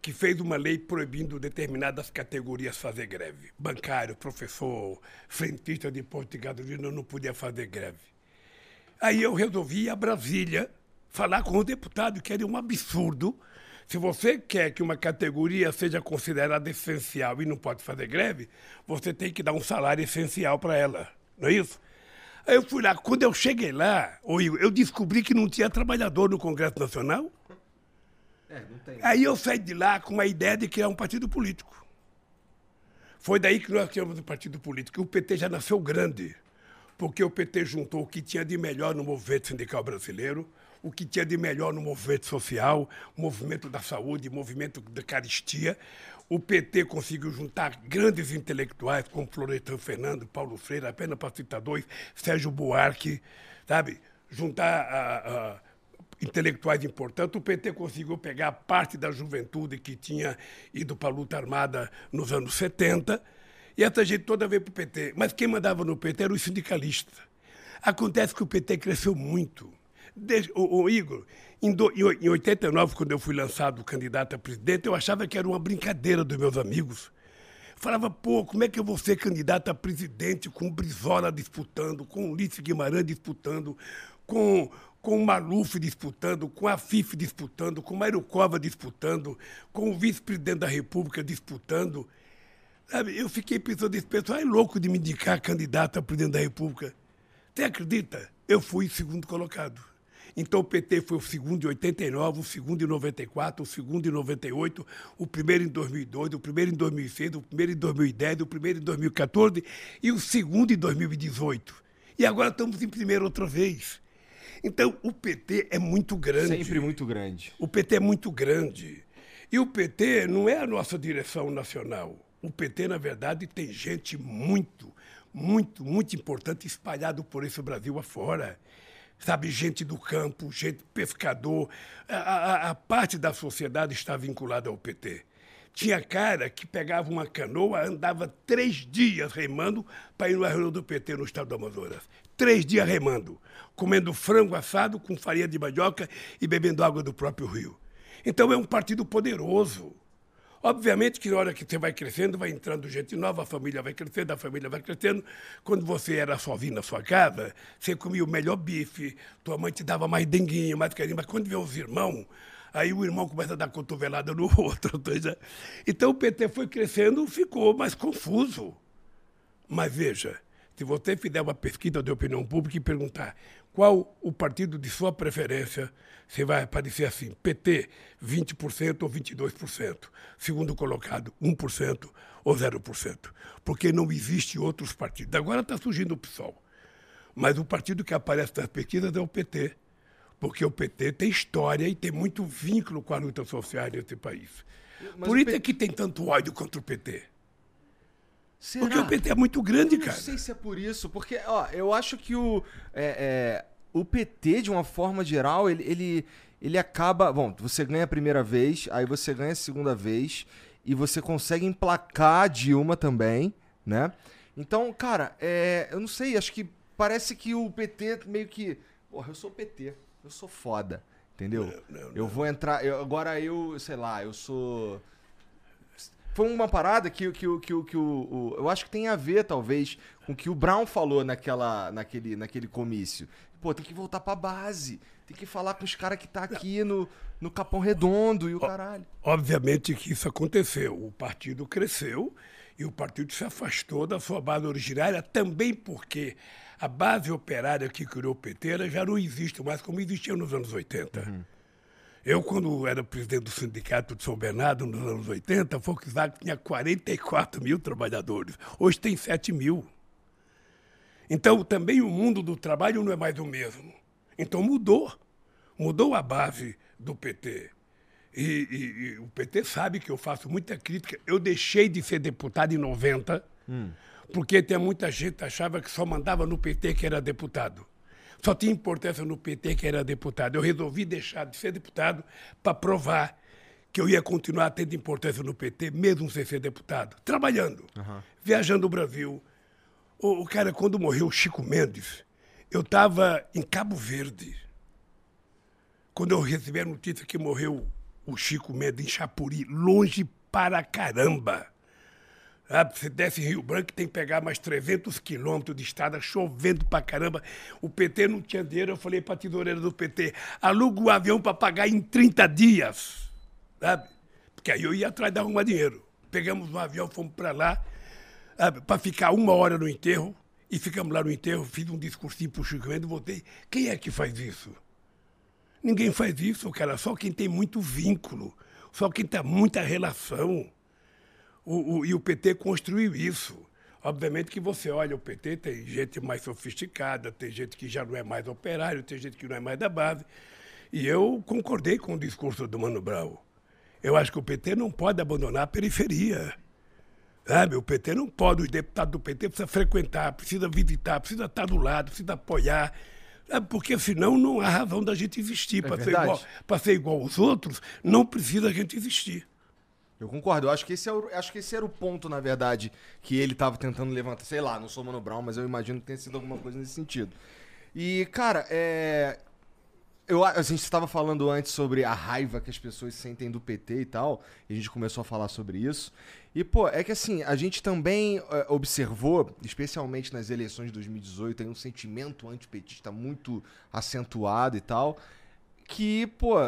que fez uma lei proibindo determinadas categorias fazer greve. Bancário, professor, frentista de posto de gasolina não podia fazer greve. Aí eu resolvi ir a Brasília falar com o deputado, que era um absurdo. Se você quer que uma categoria seja considerada essencial e não pode fazer greve, você tem que dar um salário essencial para ela. Não é isso? Aí eu fui lá. Quando eu cheguei lá, eu descobri que não tinha trabalhador no Congresso Nacional. É, não tem. Aí eu saí de lá com a ideia de criar um partido político. Foi daí que nós criamos o partido político. O PT já nasceu grande, porque o PT juntou o que tinha de melhor no movimento sindical brasileiro, o que tinha de melhor no movimento social, movimento da saúde, movimento da caristia. O PT conseguiu juntar grandes intelectuais como Florestan Fernando, Paulo Freire, apenas para citar dois, Sérgio Buarque, sabe? Juntar a- a- intelectuais importantes. O PT conseguiu pegar parte da juventude que tinha ido para a luta armada nos anos 70 e essa gente toda veio para o PT. Mas quem mandava no PT era os sindicalistas. Acontece que o PT cresceu muito. Desde, o, o Igor, em, do, em oi- em 89, quando eu fui lançado candidato a presidente, eu achava que era uma brincadeira dos meus amigos. Falava, pô, como é que eu vou ser candidato a presidente com o Brizola disputando, com o Ulisses Guimarães disputando, com, com o Maluf disputando, com a FIF disputando, com o Mário Cova disputando, com o vice-presidente da República disputando. Sabe, eu fiquei pensando, esse pessoal é louco de me indicar candidato a presidente da República. Você acredita? Eu fui segundo colocado. Então o PT foi o segundo em 89, o segundo em 94, o segundo em 98, o primeiro em 2002, o primeiro em 2006, o primeiro em 2010, o primeiro em 2014 e o segundo em 2018. E agora estamos em primeiro outra vez. Então o PT é muito grande. Sempre muito grande. O PT é muito grande. E o PT não é a nossa direção nacional. O PT, na verdade, tem gente muito, muito, muito importante espalhado por esse Brasil afora. Sabe, gente do campo, gente pescador. A, a- a parte da sociedade está vinculada ao PT. Tinha cara que pegava uma canoa, andava três dias remando para ir no reunião do PT no estado do Amazonas. Três dias remando, comendo frango assado com farinha de mandioca e bebendo água do próprio rio. Então é um partido poderoso. Obviamente que na hora que você vai crescendo, vai entrando gente nova, a família vai crescendo, a família vai crescendo. Quando você era sozinho na sua casa, você comia o melhor bife, tua mãe te dava mais denguinho, mais carinho. Mas quando vê os irmãos, aí o irmão começa a dar cotovelada no outro. Então o PT foi crescendo, ficou mais confuso. Mas veja, se você fizer uma pesquisa de opinião pública e perguntar qual o partido de sua preferência, você vai aparecer assim: PT, 20% ou 22%. Segundo colocado, 1% ou 0%. Porque não existe outros partidos. Agora está surgindo o PSOL. Mas o partido que aparece nas pesquisas é o PT. Porque o PT tem história e tem muito vínculo com a luta social nesse país. Mas Por isso P... é que tem tanto ódio contra o PT. Será? Porque o PT é muito grande, eu cara. Não sei se é por isso, porque, ó, eu acho que o. É, é, o PT, de uma forma geral, ele, ele, ele acaba. Bom, você ganha a primeira vez, aí você ganha a segunda vez, e você consegue emplacar a Dilma também, né? Então, cara, é, eu não sei, acho que parece que o PT meio que. Porra, eu sou PT, eu sou foda, entendeu? Não, não, não. Eu vou entrar. Eu, agora eu, sei lá, eu sou foi uma parada que, que, que, que, que o, o, eu acho que tem a ver, talvez, com o que o Brown falou naquela, naquele, naquele comício. Pô, tem que voltar pra base. Tem que falar com os caras que tá aqui no, no Capão Redondo e o caralho. Obviamente que isso aconteceu. O partido cresceu e o partido se afastou da sua base originária também porque a base operária que criou o PT já não existe mais como existia nos anos 80. Uhum. Eu, quando era presidente do Sindicato de São Bernardo, nos anos 80, a Volkswagen tinha 44 mil trabalhadores. Hoje tem 7 mil. Então, também o mundo do trabalho não é mais o mesmo. Então, mudou. Mudou a base do PT. E, e, e, o PT sabe que eu faço muita crítica. Eu deixei de ser deputado em 90, hum. porque tem muita gente que achava que só mandava no PT que era deputado só tinha importância no PT que era deputado. Eu resolvi deixar de ser deputado para provar que eu ia continuar tendo importância no PT, mesmo sem ser deputado, trabalhando, uhum. viajando o Brasil. O, o, cara, quando morreu o Chico Mendes, eu estava em Cabo Verde. Quando eu recebi a notícia que morreu o Chico Mendes em Chapuri, longe para caramba. Ah, você desce em Rio Branco tem que pegar mais 300 quilômetros de estrada, chovendo pra caramba. O PT não tinha dinheiro. Eu falei pra tesoureira do PT: aluga o avião para pagar em 30 dias. Sabe? Porque aí eu ia atrás de arrumar dinheiro. Pegamos um avião, fomos para lá, para ficar uma hora no enterro. E ficamos lá no enterro, fiz um discursinho pro Chico Mendes, voltei. Quem é que faz isso? Ninguém faz isso, cara. Só quem tem muito vínculo, só quem tem muita relação. O, o, e o PT construiu isso. Obviamente que você olha o PT, tem gente mais sofisticada, tem gente que já não é mais operário, tem gente que não é mais da base. E eu concordei com o discurso do Mano Brown. Eu acho que o PT não pode abandonar a periferia. Sabe? O PT não pode, os deputados do PT precisam frequentar, precisa visitar, precisa estar do lado, precisa apoiar. Sabe? Porque senão não há razão da gente existir. É para ser, igual, ser igual aos outros, não precisa a gente existir. Eu concordo. Eu acho que esse, é o, acho que esse era o ponto, na verdade, que ele estava tentando levantar. Sei lá, não sou Mano Brown, mas eu imagino que tenha sido alguma coisa nesse sentido. E, cara, é. Eu, a gente estava falando antes sobre a raiva que as pessoas sentem do PT e tal, e a gente começou a falar sobre isso. E, pô, é que assim, a gente também é, observou, especialmente nas eleições de 2018, tem um sentimento antipetista muito acentuado e tal, que, pô,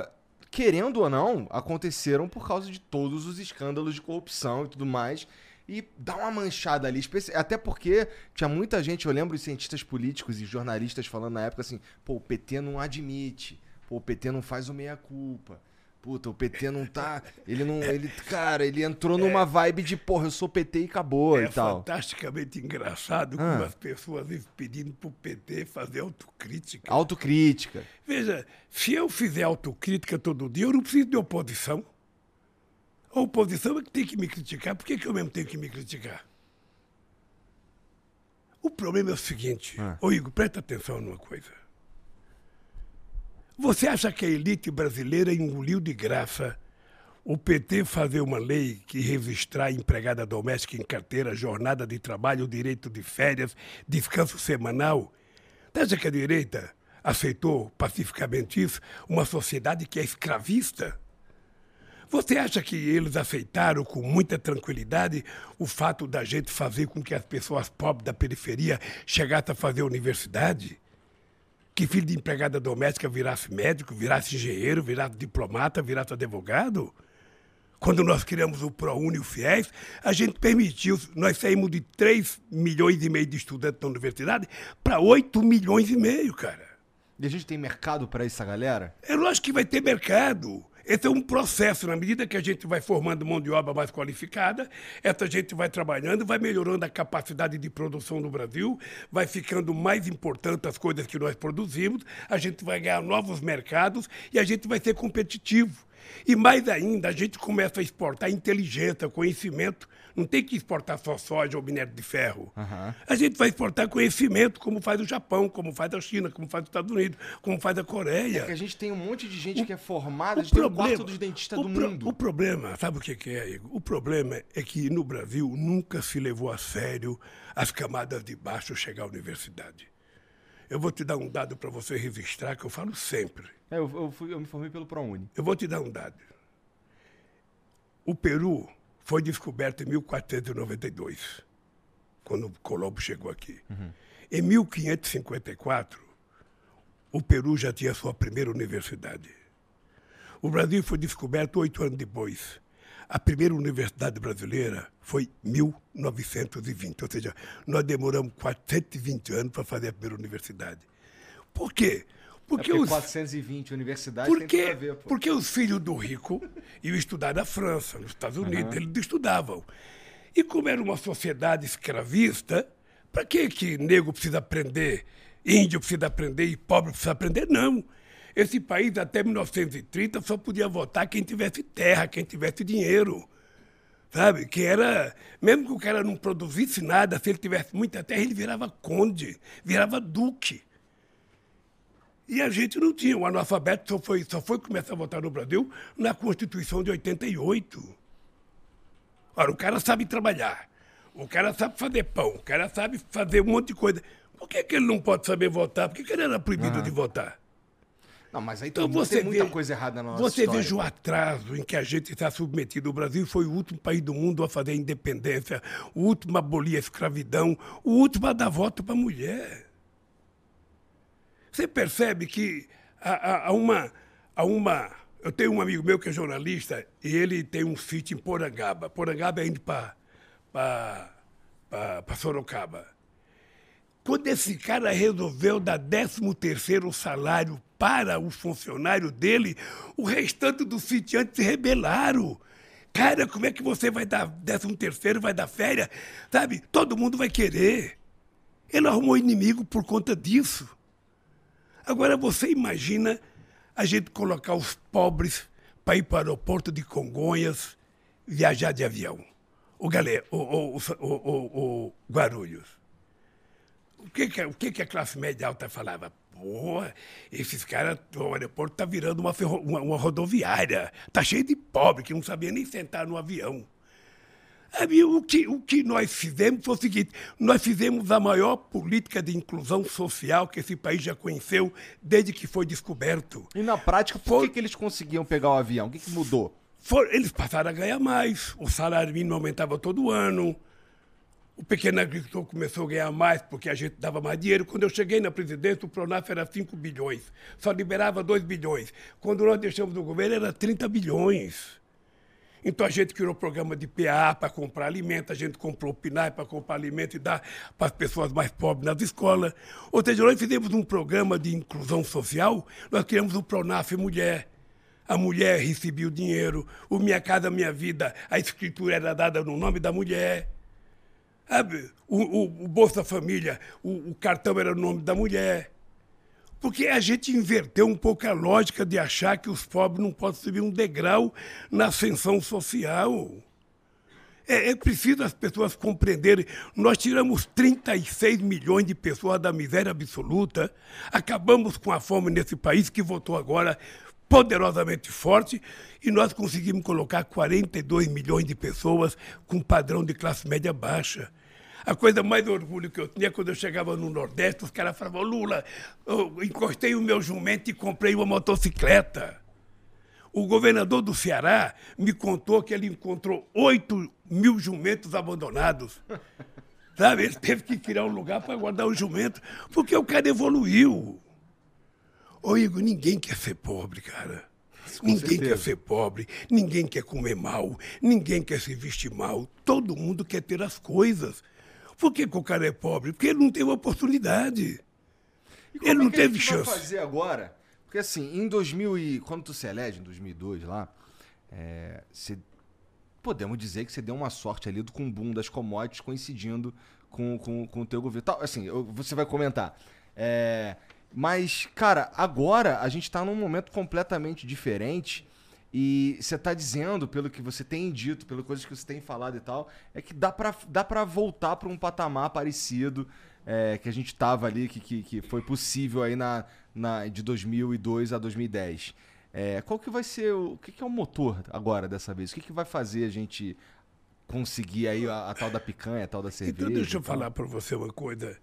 querendo ou não, aconteceram por causa de todos os escândalos de corrupção e tudo mais. E dá uma manchada ali, até porque tinha muita gente, eu lembro de cientistas políticos e jornalistas falando na época assim, pô, o PT não admite, pô, o PT não faz o meia-culpa. Puta, o PT não tá. Ele não. Ele, cara, ele entrou numa vibe de, porra, eu sou PT e acabou é e tal. É fantasticamente engraçado ah. como as pessoas pedindo pro PT fazer autocrítica. Autocrítica. Veja, se eu fizer autocrítica todo dia, eu não preciso de oposição. A oposição é que tem que me criticar. Por que, que eu mesmo tenho que me criticar? O problema é o seguinte. Ah. Ô, Igor, presta atenção numa coisa. Você acha que a elite brasileira engoliu de graça o PT fazer uma lei que registrar empregada doméstica em carteira, jornada de trabalho, direito de férias, descanso semanal. Desde que a direita aceitou pacificamente isso, uma sociedade que é escravista. Você acha que eles aceitaram com muita tranquilidade o fato da gente fazer com que as pessoas pobres da periferia chegassem a fazer universidade? Que filho de empregada doméstica virasse médico, virasse engenheiro, virasse diplomata, virasse advogado? Quando nós criamos o ProUni e o FIES, a gente permitiu, nós saímos de 3 milhões e meio de estudantes da universidade para 8 milhões e meio, cara. E a gente tem mercado para essa galera? É lógico que vai ter mercado. Esse é um processo, na medida que a gente vai formando mão de obra mais qualificada, essa gente vai trabalhando, vai melhorando a capacidade de produção no Brasil, vai ficando mais importante as coisas que nós produzimos, a gente vai ganhar novos mercados e a gente vai ser competitivo. E mais ainda, a gente começa a exportar inteligência, conhecimento. Não tem que exportar só soja ou minério de ferro. Uhum. A gente vai exportar conhecimento, como faz o Japão, como faz a China, como faz os Estados Unidos, como faz a Coreia. É que a gente tem um monte de gente o, que é formada, a gente problema, tem um quarto dos dentistas do pro, mundo. O problema, sabe o que é, Igor? O problema é que no Brasil nunca se levou a sério as camadas de baixo chegar à universidade. Eu vou te dar um dado para você registrar que eu falo sempre. É, eu, eu, fui, eu me formei pelo ProUni. Eu vou te dar um dado. O Peru foi descoberto em 1492, quando Colombo chegou aqui. Uhum. Em 1554, o Peru já tinha sua primeira universidade. O Brasil foi descoberto oito anos depois. A primeira universidade brasileira foi 1920, ou seja, nós demoramos 420 anos para fazer a primeira universidade. Por quê? Porque, é porque os 420 universidades porque, tem ver, pô. Porque os filhos do rico iam estudar na França, nos Estados Unidos, uhum. eles estudavam. E como era uma sociedade escravista, para que que negro precisa aprender, índio precisa aprender e pobre precisa aprender? Não. Esse país, até 1930, só podia votar quem tivesse terra, quem tivesse dinheiro. Sabe? Que era. Mesmo que o cara não produzisse nada, se ele tivesse muita terra, ele virava conde, virava duque. E a gente não tinha. O analfabeto só foi, só foi começar a votar no Brasil na Constituição de 88. Ora, o cara sabe trabalhar, o cara sabe fazer pão, o cara sabe fazer um monte de coisa. Por que, que ele não pode saber votar? Por que, que ele era proibido de votar? Não, mas aí então, você tem muita vê, coisa errada na nossa Você história. veja o atraso em que a gente está submetido. O Brasil foi o último país do mundo a fazer a independência, o último a abolir a escravidão, o último a dar voto para a mulher. Você percebe que há, há, uma, há uma. Eu tenho um amigo meu que é jornalista e ele tem um sítio em Porangaba. Porangaba é indo para Sorocaba. Quando esse cara resolveu dar 13 terceiro salário para o funcionário dele, o restante dos sitiantes se rebelaram. Cara, como é que você vai dar 13 terceiro, vai dar férias? Sabe? Todo mundo vai querer. Ele arrumou inimigo por conta disso. Agora você imagina a gente colocar os pobres para ir para o aeroporto de Congonhas viajar de avião. O galé, o, o, o, o, Guarulhos o que, que, o que, que a classe média alta falava? Porra, esses caras, o aeroporto tá virando uma, ferro, uma, uma, rodoviária. Tá cheio de pobre que não sabia nem sentar no avião. O, que, o que nós fizemos foi o seguinte: nós fizemos a maior política de inclusão social que esse país já conheceu desde que foi descoberto. E na prática, por foi... que, que eles conseguiam pegar o avião? O que, que mudou? For, eles passaram a ganhar mais. O salário mínimo aumentava todo ano. O pequeno agricultor começou a ganhar mais porque a gente dava mais dinheiro. Quando eu cheguei na presidência, o Pronaf era 5 bilhões, só liberava 2 bilhões. Quando nós deixamos o governo, era 30 bilhões. Então a gente criou programa de PA para comprar alimento, a gente comprou o PNAE para comprar alimento e dar para as pessoas mais pobres nas escolas. Ou seja, nós fizemos um programa de inclusão social, nós criamos o Pronaf Mulher. A mulher recebia o dinheiro, o Minha Casa Minha Vida, a escritura era dada no nome da mulher. O, o, o Bolsa Família, o, o cartão era o nome da mulher. Porque a gente inverteu um pouco a lógica de achar que os pobres não podem subir um degrau na ascensão social. É, é, preciso as pessoas compreenderem. Nós tiramos 36 milhões de pessoas da miséria absoluta, acabamos com a fome nesse país que votou agora poderosamente forte e nós conseguimos colocar 42 milhões de pessoas com padrão de classe média baixa. A coisa mais orgulho que eu tinha quando eu chegava no Nordeste, os caras falavam, Lula, eu encostei o meu jumento e comprei uma motocicleta. O governador do Ceará me contou que ele encontrou 8 mil jumentos abandonados. Sabe? Ele teve que criar um lugar para guardar o jumento, porque o cara evoluiu. Ô Igor, ninguém quer ser pobre, cara. Com ninguém certeza. quer ser pobre, ninguém quer comer mal, ninguém quer se vestir mal. Todo mundo quer ter as coisas. Por que, que o cara é pobre? Porque ele não teve oportunidade. ele não é teve chance. Vai fazer agora? Porque assim, em 2000 e quando tu se elege em 2002 lá, é, você, podemos dizer que você deu uma sorte ali com o boom das commodities coincidindo com, com, com o teu governo. Tal, assim, eu, você vai comentar. É, mas, cara, agora a gente está num momento completamente diferente. E você está dizendo, pelo que você tem dito, pelas coisas que você tem falado e tal, é que dá para dá pra voltar para um patamar parecido é, que a gente estava ali, que, que, que, foi possível aí na, na, de 2002 a 2010. É, qual que vai ser o, o que, que, é o motor agora dessa vez? O que, que vai fazer a gente conseguir aí a, a tal da picanha, a tal da cerveja? Então deixa eu falar para você uma coisa.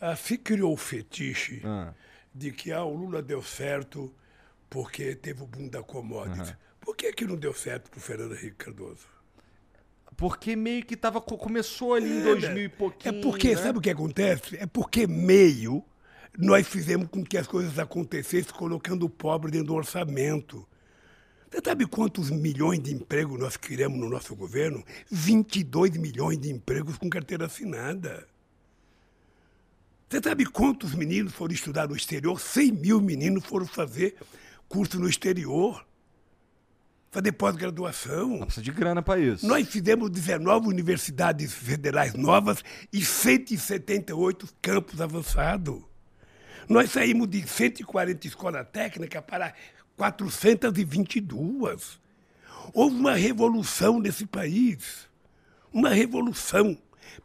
Ah, se criou o fetiche ah de que ah, o Lula deu certo porque teve o boom da commodities. Uhum. Por que, que não deu certo para o Fernando Henrique Cardoso? Porque meio que tava, começou ali é, em 2000 e pouquinho. É porque, né? sabe o que acontece? É porque meio nós fizemos com que as coisas acontecessem colocando o pobre dentro do orçamento. Você sabe quantos milhões de empregos nós criamos no nosso governo? 22 milhões de empregos com carteira assinada. Você sabe quantos meninos foram estudar no exterior? 100 mil meninos foram fazer curso no exterior, fazer pós-graduação. Precisa de grana para isso. Nós fizemos 19 universidades federais novas e 178 campos avançados. Nós saímos de 140 escolas técnicas para 422. Houve uma revolução nesse país. Uma revolução.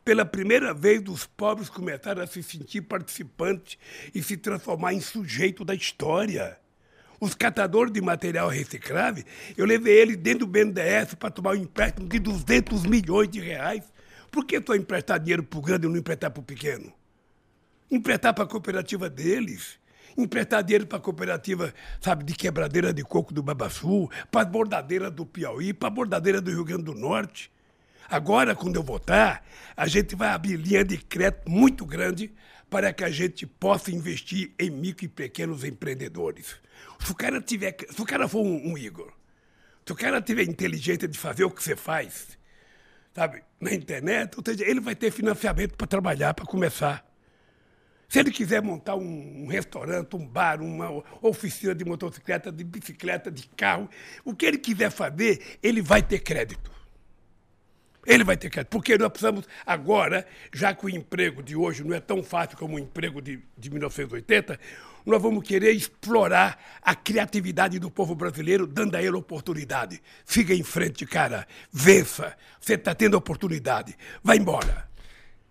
Pela primeira vez, os pobres começaram a se sentir participantes e se transformar em sujeito da história. Os catadores de material reciclável, eu levei eles dentro do BNDES para tomar um empréstimo de 200 milhões de reais. Por que só emprestar dinheiro para o grande e não emprestar para o pequeno? Emprestar para a cooperativa deles. Emprestar dinheiro para a cooperativa, sabe, de quebradeira de coco do Babaçu, para a bordadeira do Piauí, para a bordadeira do Rio Grande do Norte. Agora, quando eu votar, a gente vai abrir linha de crédito muito grande para que a gente possa investir em micro e pequenos empreendedores. Se o cara, tiver, se o cara for um, um Igor, se o cara tiver inteligência de fazer o que você faz, sabe, na internet, ou seja, ele vai ter financiamento para trabalhar, para começar. Se ele quiser montar um, um, restaurante, um bar, uma oficina de motocicleta, de bicicleta, de carro, o que ele quiser fazer, ele vai ter crédito. Ele vai ter que. Porque nós precisamos agora, já que o emprego de hoje não é tão fácil como o emprego de, de 1980, nós vamos querer explorar a criatividade do povo brasileiro, dando a ele oportunidade. Siga em frente, cara. Vença. Você está tendo oportunidade. Vai embora.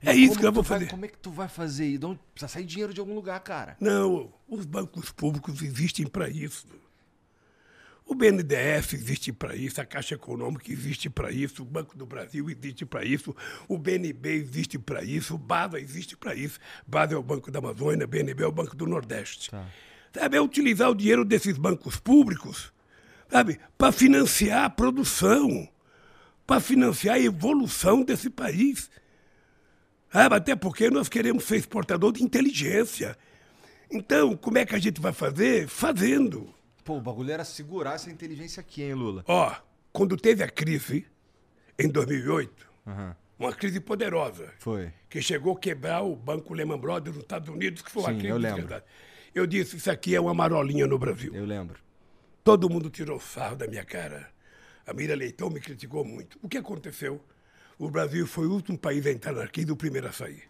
É isso que eu vou fazer. Vai, como é que tu vai fazer isso? Precisa sair dinheiro de algum lugar, cara. Não, os bancos públicos existem para isso. O BNDES existe para isso, a Caixa Econômica existe para isso, o Banco do Brasil existe para isso, o BNB existe para isso, o BASA existe para isso. BASA é o Banco da Amazônia, o BNB é o Banco do Nordeste. Tá. Sabe, é utilizar o dinheiro desses bancos públicos, sabe, para financiar a produção, para financiar a evolução desse país. Sabe, até porque nós queremos ser exportador de inteligência. Então, como é que a gente vai fazer? Fazendo. Pô, o bagulho era segurar essa inteligência aqui, hein, Lula? Ó, quando teve a crise, em 2008, uhum. uma crise poderosa. Foi. Que chegou a quebrar o Banco Lehman Brothers nos Estados Unidos, que foi uma Sim, crise eu lembro. Eu disse, isso aqui é uma marolinha no Brasil. Eu lembro. Todo mundo tirou sarro da minha cara. A Mira Leitão me criticou muito. O que aconteceu? O Brasil foi o último país a entrar na crise e o primeiro a sair.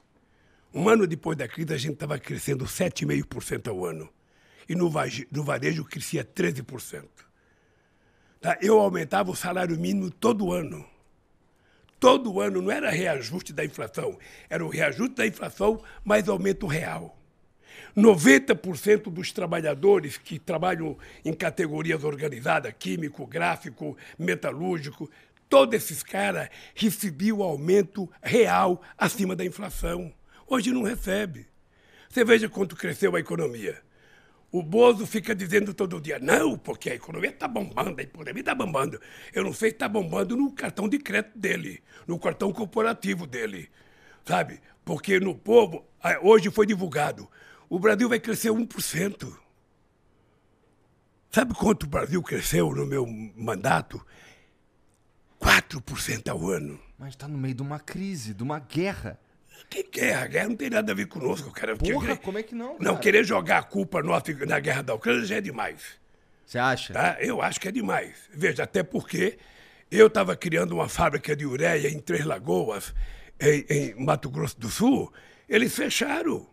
Um ano depois da crise, a gente estava crescendo 7,5% ao ano e no, no varejo crescia 13%. Tá? Eu aumentava o salário mínimo todo ano. Todo ano não era reajuste da inflação, era o reajuste da inflação mais aumento real. 90% dos trabalhadores que trabalham em categorias organizadas, químico, gráfico, metalúrgico, todos esses caras recebiam aumento real acima da inflação. Hoje não recebe. Você veja quanto cresceu a economia. O Bozo fica dizendo todo dia, não, porque a economia está bombando, a economia está bombando. Eu não sei se está bombando no cartão de crédito dele, no cartão corporativo dele, sabe? Porque no povo, hoje foi divulgado, o Brasil vai crescer 1%. Sabe quanto o Brasil cresceu no meu mandato? 4% ao ano. Mas está no meio de uma crise, de uma guerra. Que guerra? Guerra não tem nada a ver conosco, cara. Porra, querer, como é que não? Cara? Não, querer jogar a culpa nossa na guerra da Ucrânia já é demais. Você acha? Tá? Eu acho que é demais. Veja, até porque eu estava criando uma fábrica de ureia em Três Lagoas, em, em Mato Grosso do Sul, eles fecharam.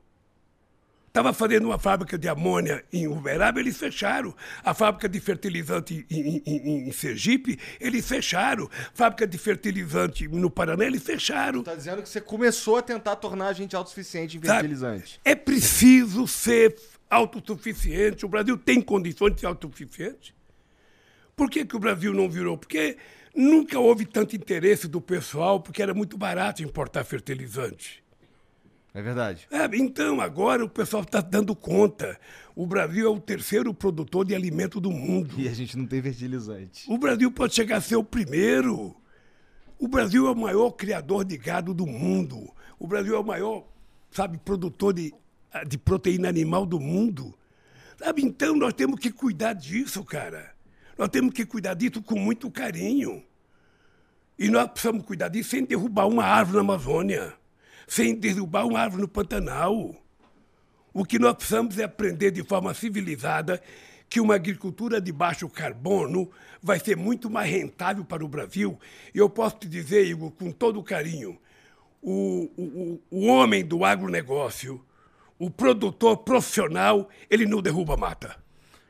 Estava fazendo uma fábrica de amônia em Uberaba, eles fecharam. A fábrica de fertilizante em, em, em Sergipe, eles fecharam. Fábrica de fertilizante no Paraná, eles fecharam. Está dizendo que você começou a tentar tornar a gente autossuficiente em fertilizante. Sabe? É preciso ser autossuficiente. O Brasil tem condições de ser autossuficiente. Por que, que o Brasil não virou? Porque nunca houve tanto interesse do pessoal, porque era muito barato importar fertilizante. É verdade. É, então, agora o pessoal está dando conta. O Brasil é o terceiro produtor de alimento do mundo. E a gente não tem fertilizante. O Brasil pode chegar a ser o primeiro. O Brasil é o maior criador de gado do mundo. O Brasil é o maior, sabe, produtor de, de proteína animal do mundo. Sabe, então nós temos que cuidar disso, cara. Nós temos que cuidar disso com muito carinho. E nós precisamos cuidar disso sem derrubar uma árvore na Amazônia sem derrubar uma árvore no Pantanal. O que nós precisamos é aprender de forma civilizada que uma agricultura de baixo carbono vai ser muito mais rentável para o Brasil. E eu posso te dizer, Igor, com todo carinho, o, o, o homem do agronegócio, o produtor profissional, ele não derruba mata.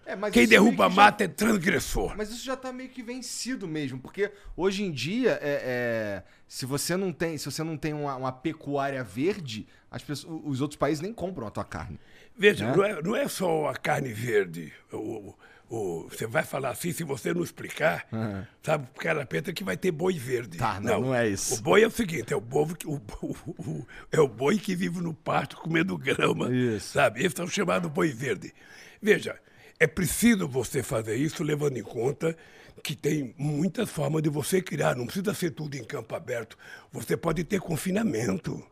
É, Quem derruba que mata já... é transgressor. Mas isso já está meio que vencido mesmo, porque hoje em dia, é, é, se você não tem, se você não tem uma, uma pecuária verde, as pessoas, os outros países nem compram a tua carne. Veja, né? não, é, não é só a carne verde. O, o, você vai falar assim, se você não explicar, uhum. sabe, o cara pensa que vai ter boi verde. Tá, não, não, não é isso. O boi é o seguinte, é o, bovo que, o, o, é o boi que vive no pasto comendo grama, isso. sabe? Esse é o chamado boi verde. Veja, é preciso você fazer isso levando em conta que tem muitas formas de você criar. Não precisa ser tudo em campo aberto. Você pode ter confinamento.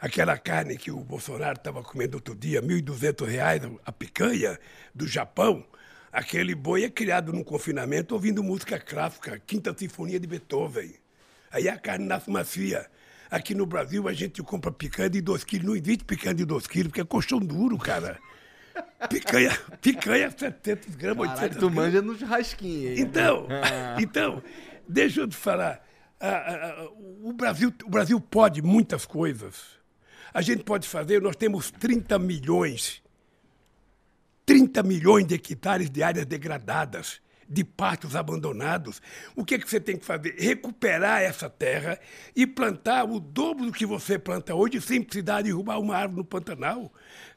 Aquela carne que o Bolsonaro estava comendo outro dia, R$ 1.200 a picanha do Japão, aquele boi é criado num confinamento ouvindo música clássica, Quinta Sinfonia de Beethoven. Aí a carne nasce macia. Aqui no Brasil a gente compra picanha de 2 quilos, não existe picanha de 2 quilos, porque é colchão duro, cara. Picanha, picanha 700 gramas, Caraca, 800 tu manja no churrasquinho. Hein? Então, então, deixa eu te falar. o, Brasil, o Brasil pode muitas coisas. A gente pode fazer, nós temos 30 milhões, 30 milhões de hectares de áreas degradadas, de pastos abandonados. O que, é que você tem que fazer? Recuperar essa terra e plantar o dobro do que você planta hoje sem precisar derrubar uma árvore no Pantanal,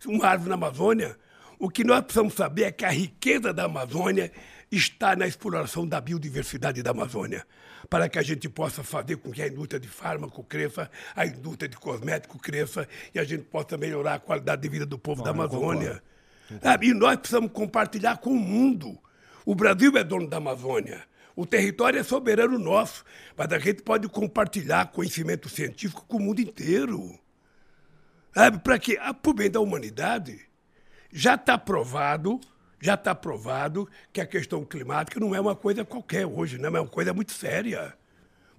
uma árvore na Amazônia. O que nós precisamos saber é que a riqueza da Amazônia está na exploração da biodiversidade da Amazônia, para que a gente possa fazer com que a indústria de fármaco cresça, a indústria de cosmético cresça e a gente possa melhorar a qualidade de vida do povo Bom, da Amazônia. E nós precisamos compartilhar com o mundo. O Brasil é dono da Amazônia. O território é soberano nosso, mas a gente pode compartilhar conhecimento científico com o mundo inteiro. Para que, por bem da humanidade, já está provado, já está provado que a questão climática não é uma coisa qualquer hoje, não é uma coisa muito séria.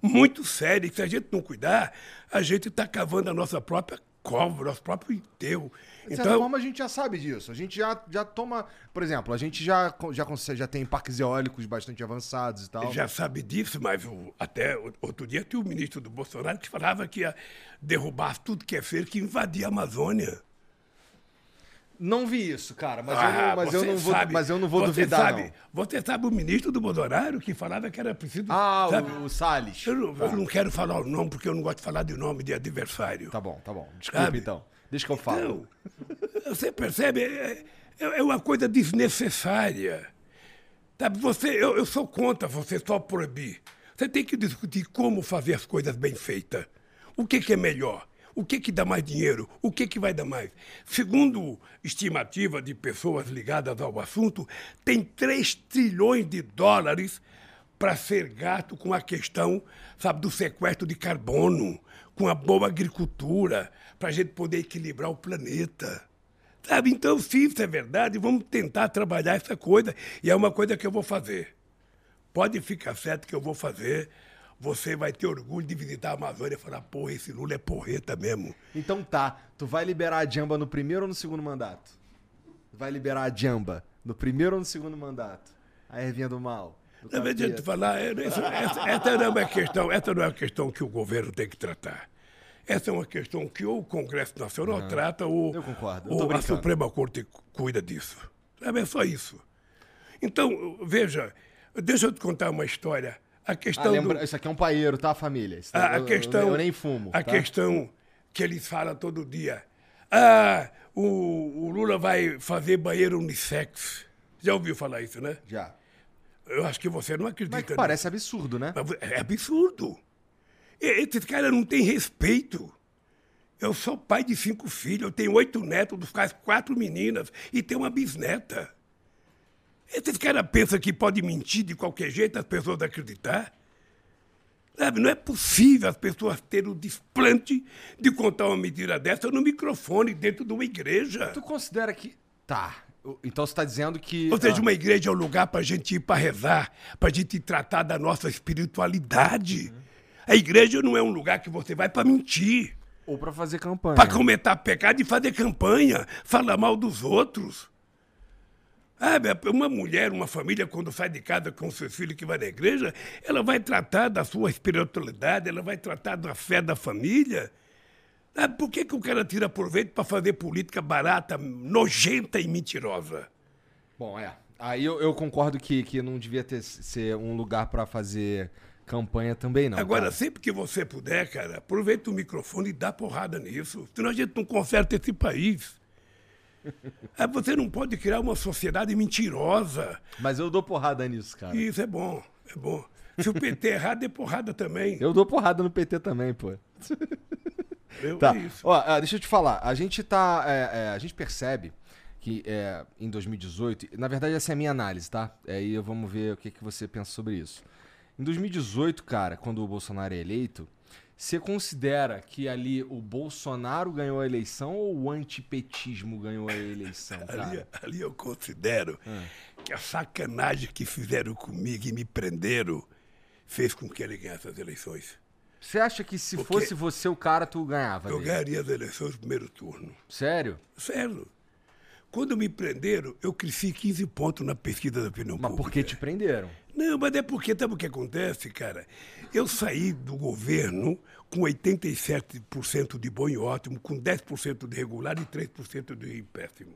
Muito séria. E se a gente não cuidar, a gente está cavando a nossa própria cova, nosso próprio enterro. De certa então, forma, a gente já sabe disso. A gente já, já toma. Por exemplo, a gente já, já, já tem parques eólicos bastante avançados e tal. Já sabe disso, mas o, até outro dia tinha o ministro do Bolsonaro que falava que ia derrubar tudo que é feito, que invadia a Amazônia. Não vi isso, cara, mas, ah, eu, não, mas, eu, não vou, mas eu não vou duvidar. Sabe, não. Você sabe o ministro do Bolsonaro que falava que era preciso. Ah, sabe? o, o Salles. Eu, não, ah. eu não quero falar o nome porque eu não gosto de falar de nome de adversário. Tá bom, tá bom. Desculpa sabe? então. Deixa que eu falo. Então, Você percebe? É, é, é uma coisa desnecessária. Sabe, você, eu, eu sou contra você só proibir. Você tem que discutir como fazer as coisas bem feitas. O que, que é melhor? O que, que dá mais dinheiro? O que, que vai dar mais? Segundo estimativa de pessoas ligadas ao assunto, tem 3 trilhões de dólares para ser gasto com a questão, sabe, do sequestro de carbono, com a boa agricultura, para a gente poder equilibrar o planeta. Sabe? Então, se isso é verdade, vamos tentar trabalhar essa coisa. E é uma coisa que eu vou fazer. Pode ficar certo que eu vou fazer. Você vai ter orgulho de visitar a Amazônia e falar, porra, esse Lula é porreta mesmo. Então tá. Tu vai liberar a Jamba no primeiro ou no segundo mandato? Vai liberar a Jamba no primeiro ou no segundo mandato? A ervinha do mal. Na verdade, de falar, é, essa, essa, essa, não é questão, essa não é uma questão que o governo tem que tratar. Essa é uma questão que ou o Congresso Nacional trata ou, Eu concordo. ou a Suprema Corte cuida disso. É só isso. Então, veja, deixa eu te contar uma história. A questão ah, lembra, do... Isso aqui é um paeiro, tá, família? A, a eu, questão, eu, eu, nem fumo. A tá? questão que eles falam todo dia. Ah, o, o Lula vai fazer banheiro unissex. Já ouviu falar isso, né? Já. Eu acho que você não acredita. Mas parece absurdo, né? É absurdo. Esse cara não tem respeito. Eu sou pai de cinco filhos, eu tenho oito netos, dos quais quatro meninas, e tenho uma bisneta. Esse cara pensa que pode mentir de qualquer jeito as pessoas acreditar? Sabe, não é possível as pessoas terem o desplante de contar uma mentira dessa no microfone dentro de uma igreja. Tu considera que. Tá, então você está dizendo que. Ou seja, ah, uma igreja é um lugar para a gente ir para rezar, para a gente tratar da nossa espiritualidade. Uhum. A igreja não é um lugar que você vai para mentir. Ou para fazer campanha. Para cometer pecado e fazer campanha, falar mal dos outros. Ah, uma mulher, uma família, quando sai de casa com seus filhos que vai na igreja, ela vai tratar da sua espiritualidade, ela vai tratar da fé da família. Ah, por que, que o cara tira proveito para fazer política barata, nojenta e mentirosa? Bom, é. Aí eu, eu concordo que, que não devia ter, ser um lugar para fazer campanha também, não. Agora, cara. sempre que você puder, cara, aproveita o microfone e dá porrada nisso. Senão a gente não conserta esse país. Aí você não pode criar uma sociedade mentirosa. Mas eu dou porrada nisso, cara. Isso é bom, é bom. Se o PT errar, dê porrada também. Eu dou porrada no PT também, pô. Eu, tá. É Ó, ah, deixa eu te falar. A gente tá. É, é, a gente percebe que é, em 2018. Na verdade, essa é a minha análise, tá? Aí vamos ver o que, que você pensa sobre isso. Em 2018, cara, quando o Bolsonaro é eleito, você considera que ali o Bolsonaro ganhou a eleição ou o antipetismo ganhou a eleição? Ali, ali, eu considero hum. que a sacanagem que fizeram comigo e me prenderam fez com que ele ganhasse as eleições. Você acha que se Porque fosse você o cara, tu ganhava? Eu ganharia as eleições no primeiro turno. Sério? Sério. Quando me prenderam, eu cresci 15 pontos na pesquisa da opinião mas pública. Por que te prenderam? Não, mas é porque, sabe o que acontece, cara? Eu saí do governo com 87% de bom e ótimo, com 10% de regular e 3% de péssimo.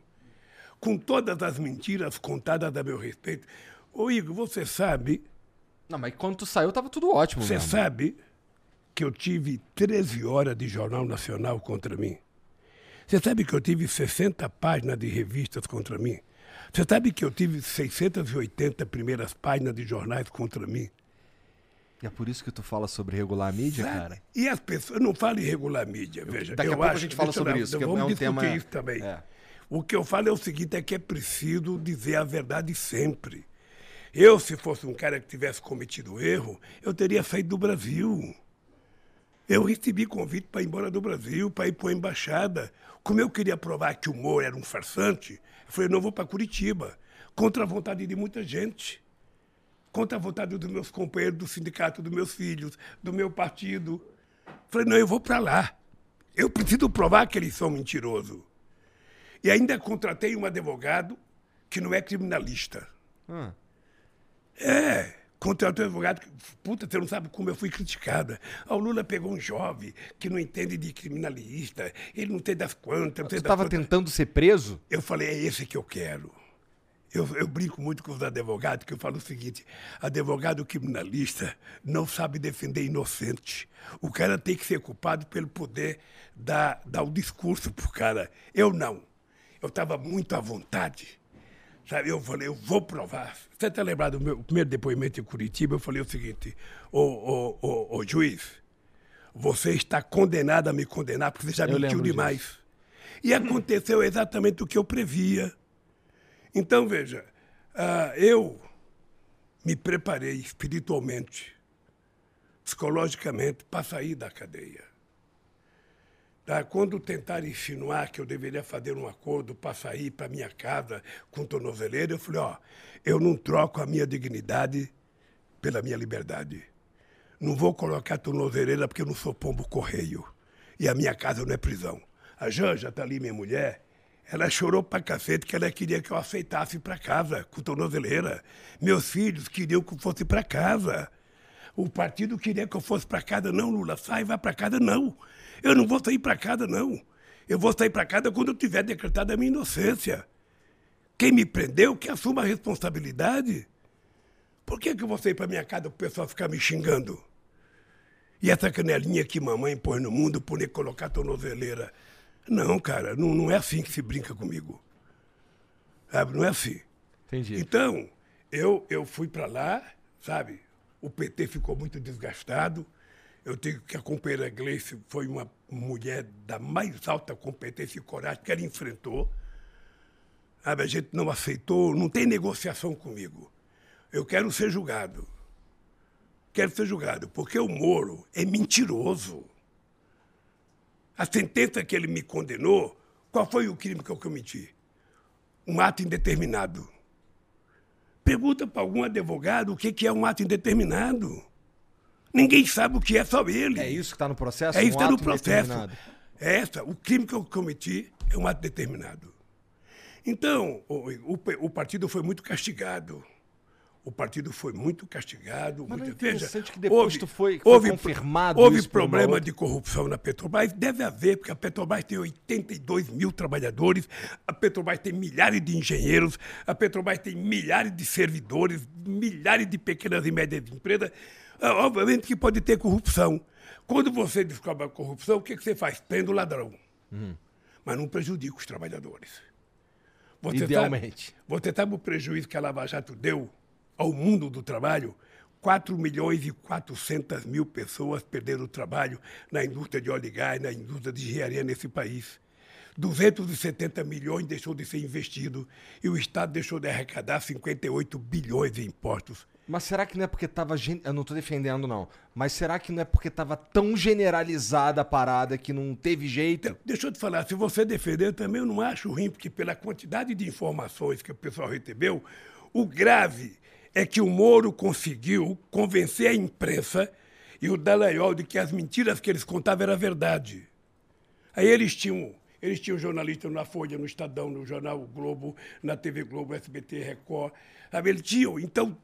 Com todas as mentiras contadas a meu respeito. Ô, Igor, você sabe... Não, mas quando tu saiu, tava tudo ótimo. Você mesmo. sabe que eu tive 13 horas de Jornal Nacional contra mim. Você sabe que eu tive 60 páginas de revistas contra mim. Você sabe que eu tive 680 primeiras páginas de jornais contra mim. E é por isso que tu fala sobre regular mídia, sabe? cara? E as pessoas não falam em regular mídia, veja. Daqui eu a pouco acho, a gente fala sobre não, isso. Vamos é um discutir tema... isso também. É. O que eu falo é o seguinte, é que é preciso dizer a verdade sempre. Eu, se fosse um cara que tivesse cometido erro, eu teria saído do Brasil. Eu recebi convite para ir embora do Brasil, para ir para a embaixada. Como eu queria provar que o Moro era um farsante, eu falei, não vou para Curitiba, contra a vontade de muita gente. Contra a vontade dos meus companheiros do sindicato, dos meus filhos, do meu partido. Eu falei, não, eu vou para lá. Eu preciso provar que eles são mentirosos. E ainda contratei um advogado que não é criminalista. Hum. É contratou um advogado. Puta, você não sabe como eu fui criticada. Ah, o Lula pegou um jovem que não entende de criminalista, ele não tem das quantas. Você estava tentando ser preso? Eu falei, é esse que eu quero. Eu, eu, brinco muito com os advogados, que eu falo o seguinte: advogado criminalista não sabe defender inocente. O cara tem que ser culpado pelo poder dar, dar o discurso pro cara. Eu não. eu estava muito à vontade. Sabe, eu falei, eu vou provar. Você está lembrado do meu primeiro depoimento em Curitiba? Eu falei o seguinte, ô, ô, ô, ô juiz, você está condenado a me condenar porque você já Eu mentiu demais. E aconteceu exatamente o que eu previa. Então, veja, ah, eu me preparei espiritualmente, psicologicamente, para sair da cadeia. Tá? Quando tentaram insinuar que eu deveria fazer um acordo para sair para minha casa com tornozeleira, eu falei, ó, eu não troco a minha dignidade pela minha liberdade. Não vou colocar tornozeleira porque eu não sou pombo correio. E a minha casa não é prisão. A Janja tá ali, minha mulher, ela chorou pra cacete que ela queria que eu aceitasse para casa com tornozeleira. Meus filhos queriam que eu fosse para casa. O partido queria que eu fosse para casa. Não, Lula, sai, vai para casa, não. Eu não vou sair para casa, não. Eu vou sair para casa quando eu tiver decretado a minha inocência. Quem me prendeu, que assuma a responsabilidade. Por que, que eu vou sair para minha casa para o pessoal ficar me xingando? E essa canelinha que mamãe pôs no mundo por nem colocar tornozeleira. Não, cara, não, não é assim que se brinca comigo. Sabe, não é assim. Entendi. Então, eu, eu fui para lá, sabe? O PT ficou muito desgastado. Eu tenho que a companheira Gleice foi uma mulher da mais alta competência e coragem que ela enfrentou. A gente não aceitou, não tem negociação comigo. Eu quero ser julgado. Quero ser julgado, porque o Moro é mentiroso. A sentença que ele me condenou, qual foi o crime que eu cometi? Um ato indeterminado. Pergunta para algum advogado o que é um ato indeterminado. Ninguém sabe o que é, só ele. É isso que está no processo? É isso Um que está no processo. É essa, o crime que eu cometi é um ato determinado. Então, o, o, o partido foi muito castigado. O partido foi muito castigado. Mas é muito, veja, interessante que depois tu foi- foi houve, confirmado Houve isso problema outra- de corrupção na Petrobras. Deve haver, porque a Petrobras tem 82 mil trabalhadores, a Petrobras tem milhares de engenheiros, a Petrobras tem milhares de servidores, milhares de pequenas e médias empresas. Ah, Obviamente que pode ter corrupção. Quando você descobre a corrupção, o que, que você faz? Prende o ladrão. Uhum. Mas não prejudica os trabalhadores. Você Idealmente. Sabe, você sabe o prejuízo que a Lava Jato deu ao mundo do trabalho? 4 milhões e 400 mil pessoas perderam o trabalho na indústria de óleo e gás, na indústria de engenharia nesse país. 270 milhões deixou de ser investido e o Estado deixou de arrecadar 58 bilhões em impostos. Mas será que não é porque estava. Eu não tô defendendo, não. Mas será que não é porque estava tão generalizada a parada que não teve jeito? Então, deixa eu te falar, se você defender também eu não acho ruim, porque pela quantidade de informações que o pessoal recebeu, o grave é que o Moro conseguiu convencer a imprensa e o Dallagnol de que as mentiras que eles contavam era verdade. Aí eles tinham, eles tinham jornalistas na Folha, no Estadão, no Jornal Globo, na TV Globo, SBT, Record. Sabe? Eles tinham, então,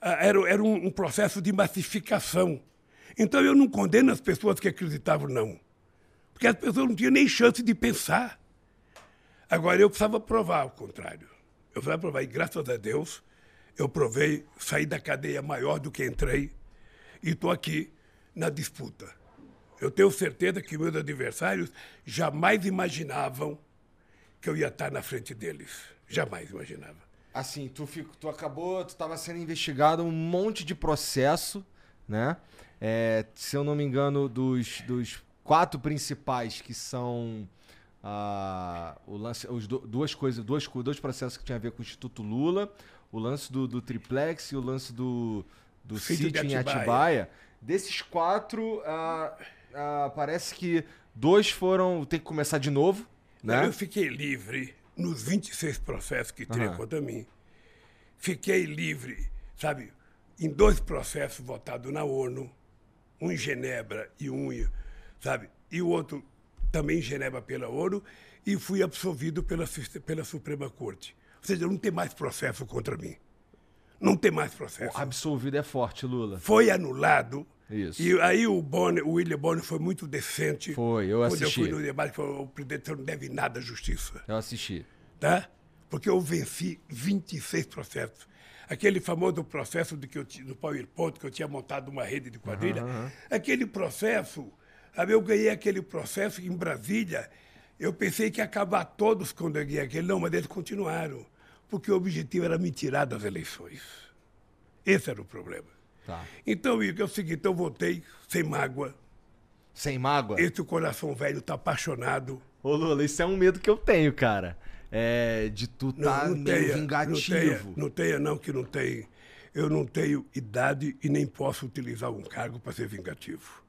era, era um, um processo de massificação. Então eu não condeno as pessoas que acreditavam, não. Porque as pessoas não tinham nem chance de pensar. Agora, eu precisava provar o contrário. Eu precisava provar, e graças a Deus, eu provei, saí da cadeia maior do que entrei e estou aqui na disputa. Eu tenho certeza que meus adversários jamais imaginavam que eu ia estar na frente deles. Jamais imaginava. Assim, tu, fico, tu acabou, tu tava sendo investigado um monte de processo, né? É, se eu não me engano, dos, dos quatro principais que são ah, o lance, os do- duas coisas, dois, dois processos que tinham a ver com o Instituto Lula, o lance do, do triplex e o lance do, do Sítio em Atibaia. Atibaia. Desses quatro, ah, ah, parece que dois foram tem que começar de novo, né? Eu fiquei livre nos 26 processos que tinha Aham. contra mim. Fiquei livre, sabe, em dois processos votados na ONU, um em Genebra e um, sabe, e o outro também em Genebra pela ONU, e fui absolvido pela, pela Suprema Corte. Ou seja, não tem mais processo contra mim. Não tem mais processo. Absolvido é forte, Lula. Foi anulado. Isso. E aí o, Bonner, o William Bonner foi muito decente. Foi, eu Quando assisti. eu fui no debate, falou, o presidente não deve nada à justiça Eu assisti. tá? Porque eu venci 26 processos. Aquele famoso processo de que eu, do PowerPoint, que eu tinha montado uma rede de quadrilha, aquele processo, sabe, eu ganhei aquele processo em Brasília Eu pensei que ia acabar todos quando eu ganhei aquele, não, mas eles continuaram. Porque o objetivo era me tirar das eleições. Esse era o problema. Tá. Então, Igor, é o seguinte, eu votei sem mágoa. Sem mágoa? Esse coração velho está apaixonado. Ô, Lula, isso é um medo que eu tenho, cara. É de tu tá não, não meio tenha, vingativo. Não tenha, não tenha, não, que não tem. Eu não tenho idade e nem posso utilizar um cargo para ser vingativo.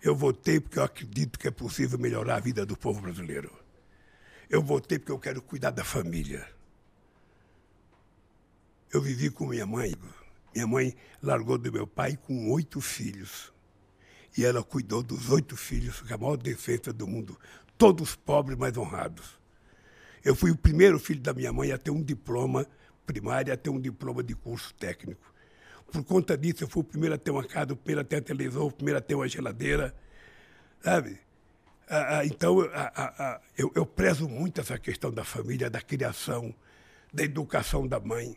Eu votei porque eu acredito que é possível melhorar a vida do povo brasileiro. Eu votei porque eu quero cuidar da família. Eu vivi com minha mãe. Minha mãe largou do meu pai com oito filhos. E ela cuidou dos oito filhos, com a maior defesa do mundo. Todos pobres, mas honrados. Eu fui o primeiro filho da minha mãe a ter um diploma primário, a ter um diploma de curso técnico. Por conta disso, eu fui o primeiro a ter uma casa, o primeiro a ter a televisão, o primeiro a ter uma geladeira, sabe? Ah, ah, então, ah, ah, ah, eu, eu prezo muito essa questão da família, da criação, da educação da mãe.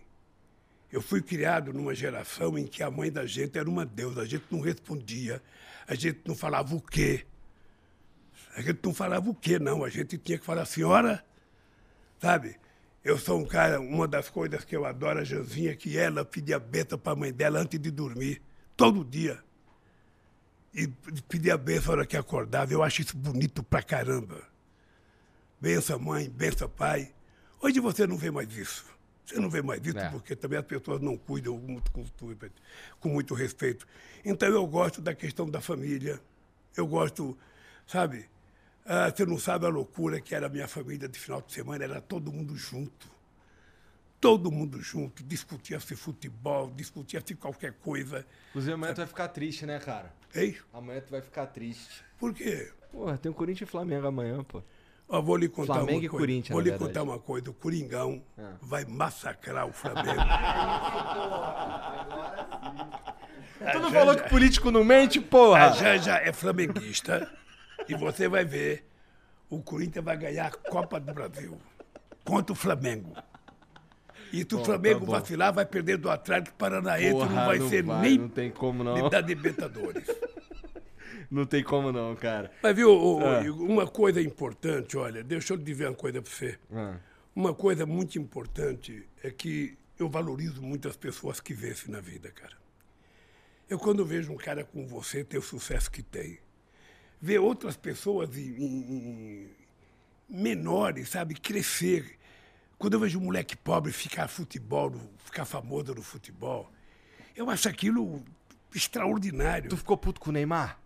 Eu fui criado numa geração em que a mãe da gente era uma deusa, a gente não respondia, a gente não falava o quê. A gente não falava o quê, não, a gente tinha que falar, senhora, sabe? Eu sou um cara, uma das coisas que eu adoro a Janzinha, que ela pedia bênção para a mãe dela antes de dormir, todo dia. E pedia bênção na hora que acordava, eu acho isso bonito pra caramba. Benção mãe, benção pai. Hoje você não vê mais isso. Você não vê mais isso É. porque também as pessoas não cuidam muito com, com muito respeito. Então eu gosto da questão da família. Eu gosto, sabe? Ah, você não sabe a loucura que era a minha família de final de semana, era todo mundo junto. Todo mundo junto, discutia-se futebol, discutia-se qualquer coisa. Inclusive, amanhã tu vai ficar triste, né, cara? Ei, Amanhã tu vai ficar triste. por quê? Porra, tem o Corinthians e Flamengo amanhã, pô. Ó, vou lhe contar Flamengo uma e coisa. Corinthians, vou lhe verdade. contar uma coisa. O Coringão Ah. vai massacrar o Flamengo. Tu não falou que político não mente, porra? A Janja é flamenguista e você vai ver, o Corinthians vai ganhar a Copa do Brasil contra o Flamengo. E se o Flamengo tá vacilar, vai perder do Atlético Paranaense, Porra, não vai não ser vai, nem não tem como não. da Libertadores. Não tem como não, cara. Mas viu, Ah. Igor, uma coisa importante, olha, deixa eu dizer uma coisa para você. Ah, Uma coisa muito importante é que eu valorizo muito as pessoas que vencem na vida, cara. Eu, quando vejo um cara como você ter o sucesso que tem, ver outras pessoas em- em- em- menores, sabe, crescer. Quando eu vejo um moleque pobre ficar futebol, ficar famoso no futebol, eu acho aquilo extraordinário. Tu ficou puto com o Neymar?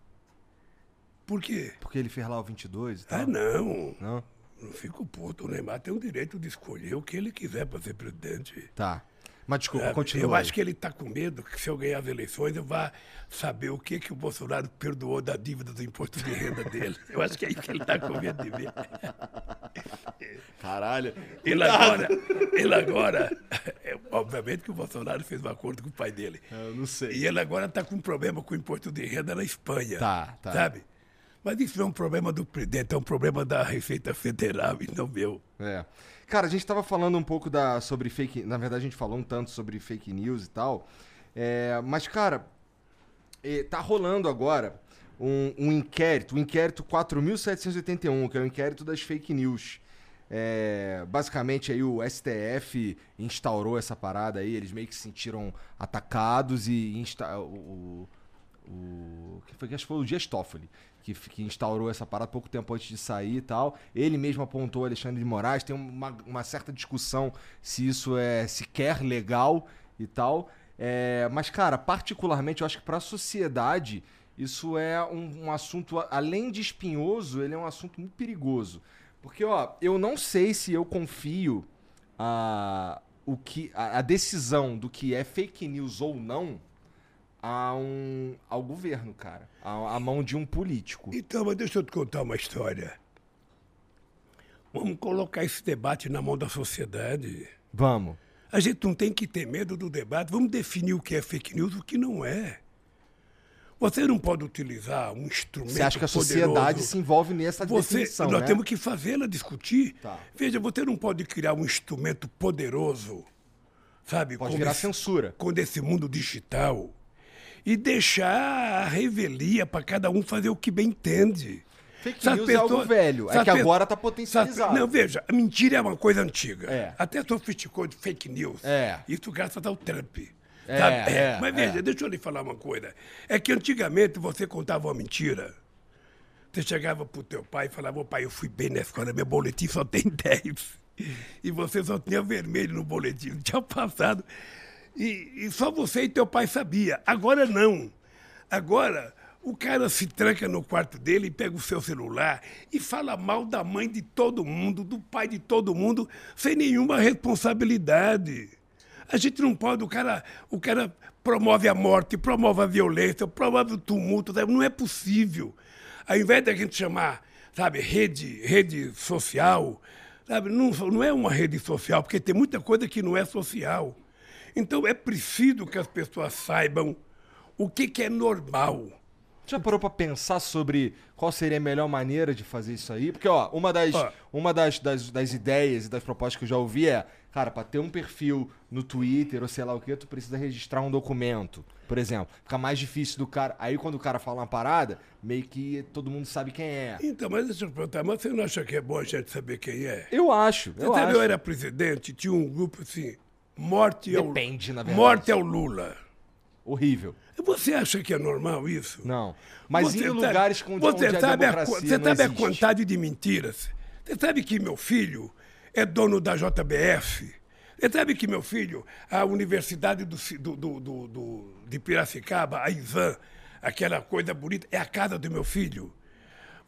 Por quê? Porque ele fez lá o 22 e tal? Ah, não. Não? Não fico puto. O Neymar tem o direito de escolher o que ele quiser para ser presidente. Tá. Mas desculpa, continua. Eu aí. acho que ele está com medo que se eu ganhar as eleições eu vá saber o que, que o Bolsonaro perdoou da dívida do imposto de renda dele. Eu acho que é isso que ele está com medo de ver. Caralho. Ele agora, ele agora, é, obviamente que o Bolsonaro fez um acordo com o pai dele. Eu não sei. E ele agora está com um problema com o imposto de renda na Espanha. Tá, tá. Sabe? Mas isso não é um problema do presidente, é um problema da Receita Federal e não meu. É. Cara, a gente tava falando um pouco da, sobre fake. Na verdade, a gente falou um tanto sobre fake news e tal. É, mas, cara, eh, tá rolando agora um, um inquérito, o inquérito 4.781, que é o inquérito das fake news. É, basicamente aí o STF instaurou essa parada aí, eles meio que se sentiram atacados e insta o, o que foi acho que foi o Dias Toffoli que, que instaurou essa parada pouco tempo antes de sair e tal. Ele mesmo apontou Alexandre de Moraes. Tem uma, uma certa discussão se isso é sequer legal e tal. É, mas, cara, particularmente, eu acho que para a sociedade isso é um, um assunto, além de espinhoso, ele é um assunto muito perigoso. Porque, ó, eu não sei se eu confio a, o que, a, a decisão do que é fake news ou não a um, ao governo, cara. A, a mão de um político. Então, mas deixa eu te contar uma história. Vamos colocar esse debate na mão da sociedade. Vamos. A gente não tem que ter medo do debate. Vamos definir o que é fake news e o que não é. Você não pode utilizar um instrumento Você acha que a sociedade poderoso. se envolve nessa Você, definição, nós né? temos que fazê-la discutir. Tá. Veja, você não pode criar um instrumento poderoso, sabe? Pode virar esse- censura. com esse mundo digital e deixar a revelia para cada um fazer o que bem entende. Fake news é algo velho. É que agora tá potencializado. Não, veja, a mentira é uma coisa antiga. É. Até sofisticou de fake news. É. Isso graças ao Trump. É, sabe? é, Mas veja, é. deixa eu lhe falar uma coisa. É que antigamente você contava uma mentira. Você chegava pro teu pai e falava, ô pai, eu fui bem na escola, meu boletim só tem 10. E você só tinha vermelho no boletim, não tinha passado. E, e só você e teu pai sabia. Agora não. Agora, o cara se tranca no quarto dele, pega o seu celular e fala mal da mãe de todo mundo, do pai de todo mundo, sem nenhuma responsabilidade. A gente não pode, o cara, o cara promove a morte, promove a violência, promove o tumulto, não é possível. Ao invés da gente chamar, sabe, rede, rede social, sabe, não, não é uma rede social, porque tem muita coisa que não é social. Então é preciso que as pessoas saibam o que, que é normal. Já parou pra pensar sobre qual seria a melhor maneira de fazer isso aí? Porque, ó, uma das, Ó. uma das, das, das ideias e das propostas que eu já ouvi é, cara, pra ter um perfil no Twitter ou sei lá o que, tu precisa registrar um documento, por exemplo. Fica mais difícil do cara. Aí quando o cara fala uma parada, meio que todo mundo sabe quem é. Então, mas deixa eu perguntar, mas você não acha que é bom a gente saber quem é? Eu acho, eu Você sabe, acho. eu era presidente, tinha um grupo assim, morte ao, Depende, na verdade. morte ao Lula. Horrível. Você acha que é normal isso? Não. Mas Você em lugares com onde, você onde a sabe democracia Você sabe a quantidade de mentiras? Você sabe que meu filho é dono da JBF? Você sabe que meu filho, a Universidade do, do- do- do- de Piracicaba, a ISAN, aquela coisa bonita, é a casa do meu filho?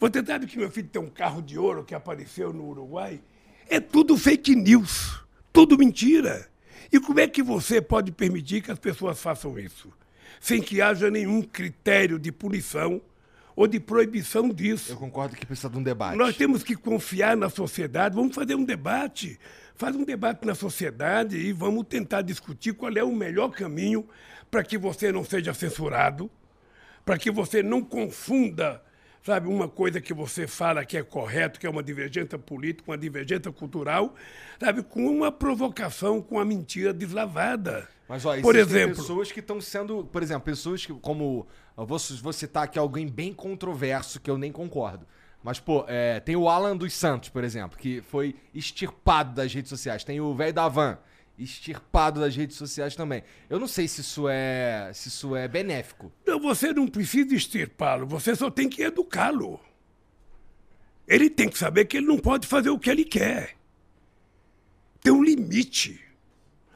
Você sabe que meu filho tem um carro de ouro que apareceu no Uruguai? É tudo fake news, tudo mentira. E como é que você pode permitir que as pessoas façam isso? Sem que haja nenhum critério de punição ou de proibição disso. Eu concordo que precisa de um debate. Nós temos que confiar na sociedade, vamos fazer um debate. Faz um debate na sociedade e vamos tentar discutir qual é o melhor caminho para que você não seja censurado, para que você não confunda, sabe, uma coisa que você fala que é correto, que é uma divergência política, uma divergência cultural, sabe, com uma provocação, com a mentira deslavada. Mas, ó, por exemplo, pessoas que estão sendo. Por exemplo, pessoas que, como. Eu vou, vou citar aqui alguém bem controverso que eu nem concordo. Mas, pô, é, tem o Alan dos Santos, por exemplo, que foi extirpado das redes sociais. Tem o velho da Van, extirpado das redes sociais também. Eu não sei se isso é, se isso é benéfico. Não, você não precisa extirpá-lo, você só tem que educá-lo. Ele tem que saber que ele não pode fazer o que ele quer. Tem um limite.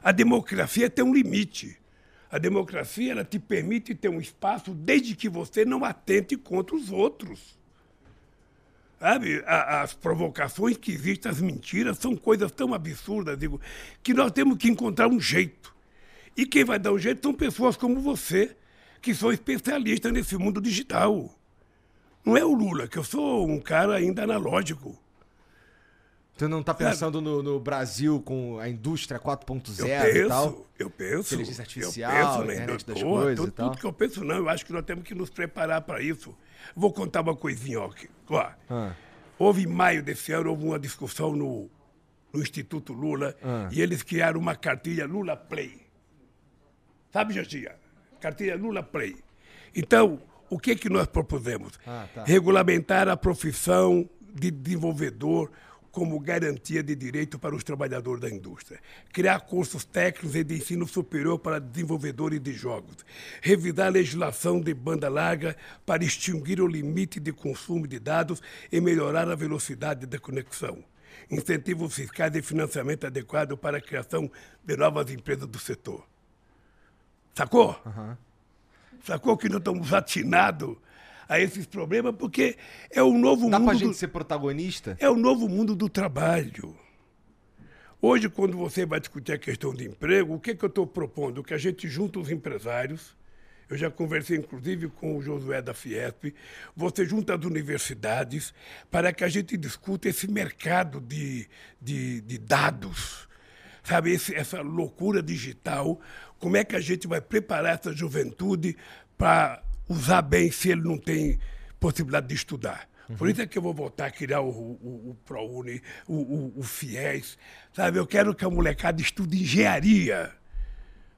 A democracia tem um limite. A democracia ela te permite ter um espaço desde que você não atente contra os outros. Sabe, as provocações que existem, as mentiras, são coisas tão absurdas, digo, que nós temos que encontrar um jeito. E quem vai dar um jeito são pessoas como você, que são especialistas nesse mundo digital. Não é o Lula, que eu sou um cara ainda analógico. Tu não tá pensando no, no Brasil com a indústria Eu 4.0 e tal? penso, eu penso. Inteligência artificial, eu penso na internet das indústria, coisas tudo, e tal. tudo que eu penso, não. Eu acho que nós temos que nos preparar para isso. Vou contar uma coisinha, ó. ó. Ah. Houve em maio desse ano, houve uma discussão no, no Instituto Lula Ah. e eles criaram uma cartilha Lula Play. Sabe, Jorginha? Cartilha Lula Play. Então, o que, que nós propusemos? Ah, tá. Regulamentar a profissão de desenvolvedor como garantia de direito para os trabalhadores da indústria. Criar cursos técnicos e de ensino superior para desenvolvedores de jogos. Revisar a legislação de banda larga para extinguir o limite de consumo de dados e melhorar a velocidade da conexão. Incentivos fiscais e financiamento adequado para a criação de novas empresas do setor. Sacou? Sacou que nós estamos atinados a esses problemas porque é o novo Dá mundo. pra do- gente ser protagonista? é o novo mundo do trabalho. Hoje, quando você vai discutir a questão de emprego, o que, que eu estou propondo? Que a gente junta os empresários. Eu já conversei, inclusive, com o Josué da Fiesp. Você junta as universidades para que a gente discuta esse mercado de, de, de dados. Sabe, esse- essa loucura digital. Como é que a gente vai preparar essa juventude para usar bem se ele não tem possibilidade de estudar? Por isso é que eu vou voltar a criar o, o, o ProUni, o, o, o FIES. Sabe, eu quero que a molecada estude engenharia.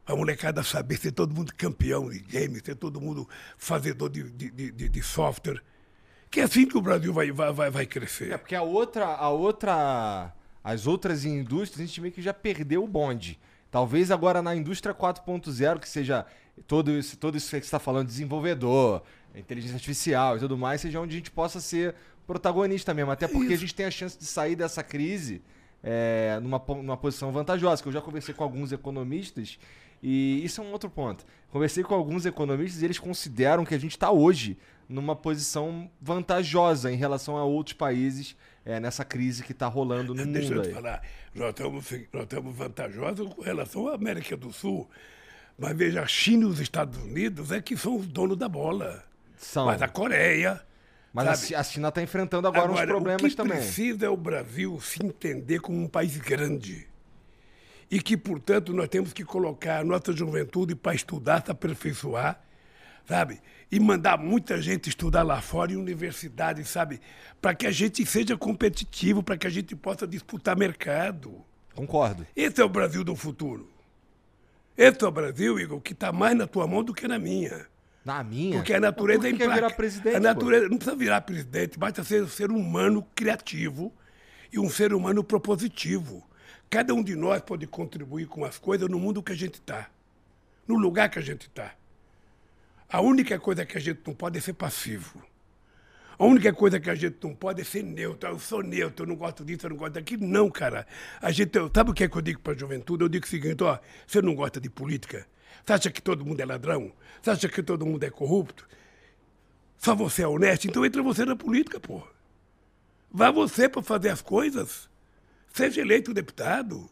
A molecada saber ser todo mundo campeão de games, ser todo mundo fazedor de, de, de, de- software. Que é assim que o Brasil vai, vai, vai crescer. É porque a outra, a outra, as outras indústrias a gente meio que já perdeu o bonde. Talvez agora na indústria 4.0, que seja todo isso, todo isso que você está falando, desenvolvedor, inteligência artificial e tudo mais, seja onde a gente possa ser protagonista mesmo. Até porque a gente tem a chance de sair dessa crise é, numa, numa posição vantajosa. Que eu já conversei com alguns economistas e isso é um outro ponto. Conversei com alguns economistas e eles consideram que a gente está hoje numa posição vantajosa em relação a outros países é, nessa crise que está rolando no Deixa mundo. Deixa eu te falar, nós estamos, nós estamos vantajosos com relação à América do Sul. Mas veja, a China e os Estados Unidos é que são os donos da bola. São. Mas a Coreia. Mas sabe? a China está enfrentando agora, Agora, uns problemas o que também. precisa é o Brasil se entender como um país grande. E que, portanto, nós temos que colocar a nossa juventude para estudar, se aperfeiçoar, sabe? E mandar muita gente estudar lá fora em universidades, sabe? Para que a gente seja competitivo, para que a gente possa disputar mercado. Concordo. Esse é o Brasil do futuro. Esse é o Brasil, Igor, que está mais na tua mão do que na minha. Na minha? Porque a natureza Por que é implaca- virar presidente, A natureza não precisa virar presidente, basta ser um ser humano criativo e um ser humano propositivo. Cada um de nós pode contribuir com as coisas no mundo que a gente está, no lugar que a gente está. A única coisa que a gente não pode é ser passivo. A única coisa que a gente não pode é ser neutro. Eu sou neutro, eu não gosto disso, eu não gosto daquilo. Não, cara. A gente, sabe o que, é que eu digo para a juventude? Eu digo o seguinte: ó, você não gosta de política? Você acha que todo mundo é ladrão? Você acha que todo mundo é corrupto? Só você é honesto? Então entra você na política, pô. Vá você para fazer as coisas. Seja eleito deputado.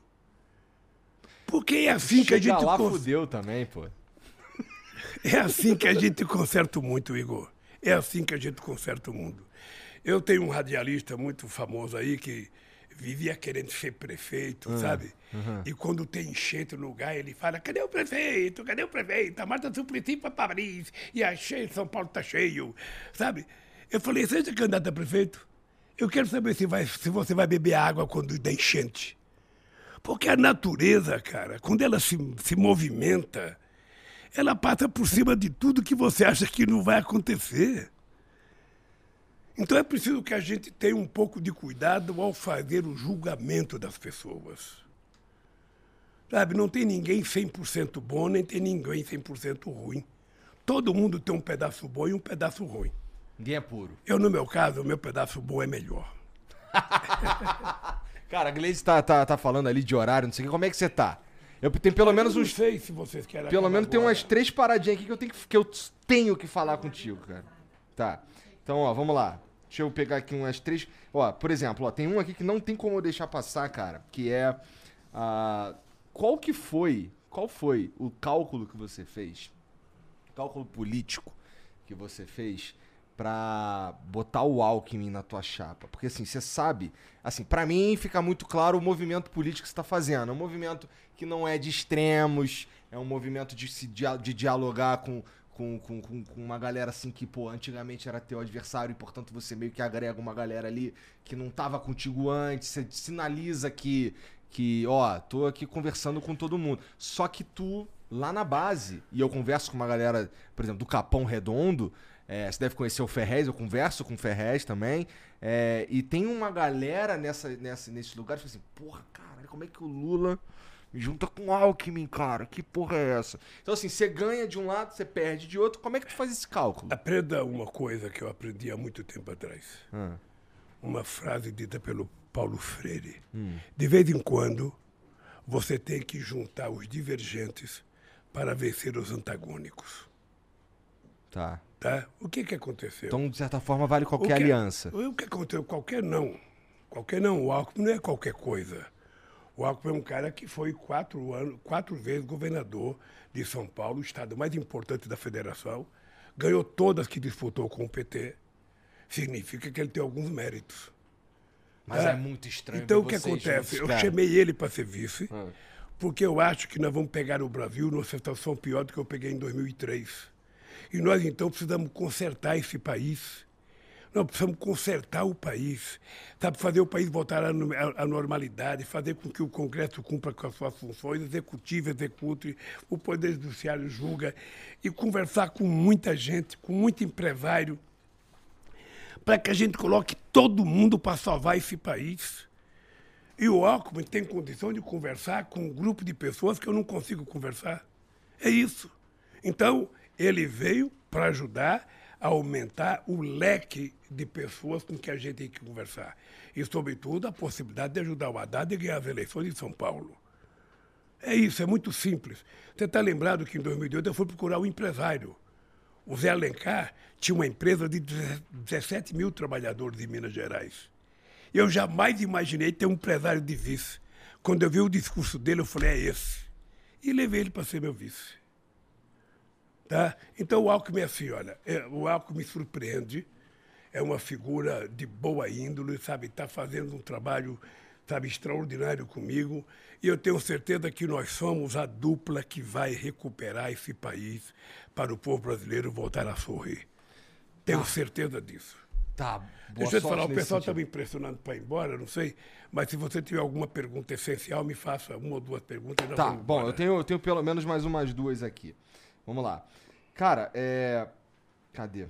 Porque é assim que a Chega gente lá, cons- fudeu também, pô. é assim que a gente conserta muito, Igor. É assim que a gente conserta o mundo. Eu tenho um radialista muito famoso aí que vivia querendo ser prefeito, sabe? E quando tem enchente no lugar, ele fala: cadê o prefeito? Cadê o prefeito? A Marta Suplicy para Paris e achei São Paulo tá cheio, sabe? Eu falei: seja candidato a prefeito. Eu quero saber se, vai, se você vai beber água quando der enchente. Porque a natureza, cara, quando ela se, se movimenta, ela passa por cima de tudo que você acha que não vai acontecer. Então é preciso que a gente tenha um pouco de cuidado ao fazer o julgamento das pessoas. Sabe, não tem ninguém 100% bom, nem tem ninguém 100% ruim. Todo mundo tem um pedaço bom e um pedaço ruim. Ninguém é puro. Eu, no meu caso, o meu pedaço bom é melhor. Cara, a Gleice tá, tá, tá falando ali de horário, não sei o que. Como é que você tá? Eu tenho pelo menos Eu não uns. sei se vocês querem Pelo menos tem umas três paradinhas aqui que eu tenho que, que eu tenho que falar contigo, cara. Tá. Então, ó, vamos lá. Deixa eu pegar aqui umas três. Ó, por exemplo, ó, tem um aqui que não tem como eu deixar passar, cara, que é a qual que foi, qual foi o cálculo que você fez? Cálculo político que você fez pra botar o Alckmin na tua chapa? Porque assim, você sabe, assim, pra mim fica muito claro o movimento político que você tá fazendo. É um movimento que não é de extremos, é um movimento de, se dia- de dialogar com, com, com, com, uma galera assim que, pô, antigamente era teu adversário e, portanto, você meio que agrega uma galera ali que não tava contigo antes, você sinaliza que, que, ó, tô aqui conversando com todo mundo. Só que tu, lá na base, e eu converso com uma galera, por exemplo, do Capão Redondo, é, você deve conhecer o Ferrez, eu converso com o Ferrez também. é, e tem uma galera nessa, nessa, nesse lugar fala assim, porra, cara, como é que o Lula me junta com o Alckmin, cara? Que porra é essa? Então, assim, você ganha de um lado, você perde de outro. Como é que tu faz esse cálculo? Aprenda uma coisa que eu aprendi há muito tempo atrás. Ah, Uma frase dita pelo Paulo Freire. Hum. De vez em quando, você tem que juntar os divergentes para vencer os antagônicos. tá. Tá? O que, que aconteceu? Então, de certa forma, vale O qualquer que- aliança. O que aconteceu? Qualquer não. Qualquer não. O Alckmin não é qualquer coisa. O Alckmin é um cara que foi quatro, anos, quatro vezes governador de São Paulo, o estado mais importante da federação. Ganhou todas que disputou com o PT. Significa que ele tem alguns méritos. Mas É. é muito estranho. Então, o que acontece? Eu chamei ele para ser vice, Ah. porque eu acho que nós vamos pegar o Brasil numa situação pior do que eu peguei em 2003. E nós, então, precisamos consertar esse país. Nós precisamos consertar o país, sabe? Fazer o país voltar à no- à à normalidade, fazer com que o Congresso cumpra com as suas funções, executivo execute, o Poder Judiciário julga, e conversar com muita gente, com muito empresário, para que a gente coloque todo mundo para salvar esse país. E o Alckmin tem condição de conversar com um grupo de pessoas que eu não consigo conversar. É isso. Então, ele veio para ajudar aumentar o leque de pessoas com que a gente tem que conversar. E, sobretudo, a possibilidade de ajudar o Haddad a ganhar as eleições em São Paulo. É isso, é muito simples. Você está lembrado que em 2008 eu fui procurar um empresário. O Zé Alencar tinha uma empresa de 17 mil trabalhadores em Minas Gerais. Eu jamais imaginei ter um empresário de vice. Quando eu vi o discurso dele, eu falei, é esse. E levei ele para ser meu vice. Tá? Então o Alckmin é assim, olha, é, o Alckmin surpreende, é uma figura de boa índole, sabe, está fazendo um trabalho, sabe, extraordinário comigo, e eu tenho certeza que nós somos a dupla que vai recuperar esse país para o povo brasileiro voltar a sorrir. Tenho ah. certeza disso. Tá. Deixa eu te falar, o pessoal está me impressionando para ir embora, não sei, mas se você tiver alguma pergunta essencial, me faça uma ou duas perguntas. Tá, bom, eu tenho, eu tenho pelo menos mais umas duas aqui. Vamos lá. Cara, é. Cadê? A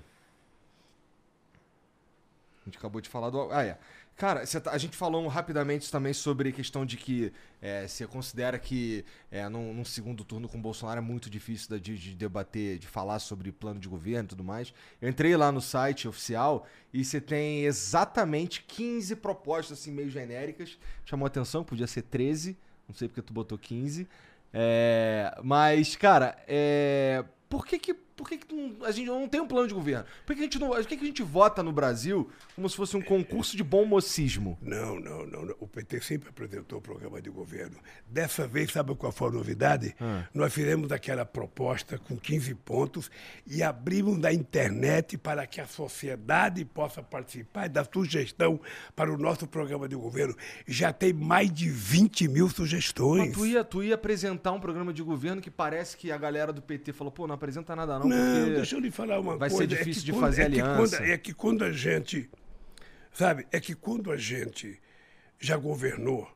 gente acabou de falar do. Ah, é. Cara, tá... a gente falou rapidamente também sobre a questão de que é, você considera que é, num, num, segundo turno com o Bolsonaro é muito difícil de, de, debater, de falar sobre plano de governo e tudo mais. Eu entrei lá no site oficial e você tem exatamente 15 propostas assim meio genéricas. Chamou atenção, podia ser 13, não sei porque tu botou 15. É, mas, cara, é, por que que por que, que não, a gente não tem um plano de governo? Por que, a gente não, por que, que a gente vota no Brasil como se fosse um concurso de bom mocismo? Não, não, não, não. O PT sempre apresentou o programa de governo. Dessa vez, sabe qual foi a novidade? Ah. Nós fizemos aquela proposta com 15 pontos e abrimos na internet para que a sociedade possa participar da sugestão para o nosso programa de governo. Já tem mais de 20 mil sugestões. Mas tu ia, tu ia apresentar um programa de governo que parece que a galera do PT falou, pô, não apresenta nada não não, deixa eu lhe falar uma vai coisa. Vai ser é difícil é de quando, fazer é aliança. Quando, é que quando a gente. Sabe? É que quando a gente já governou,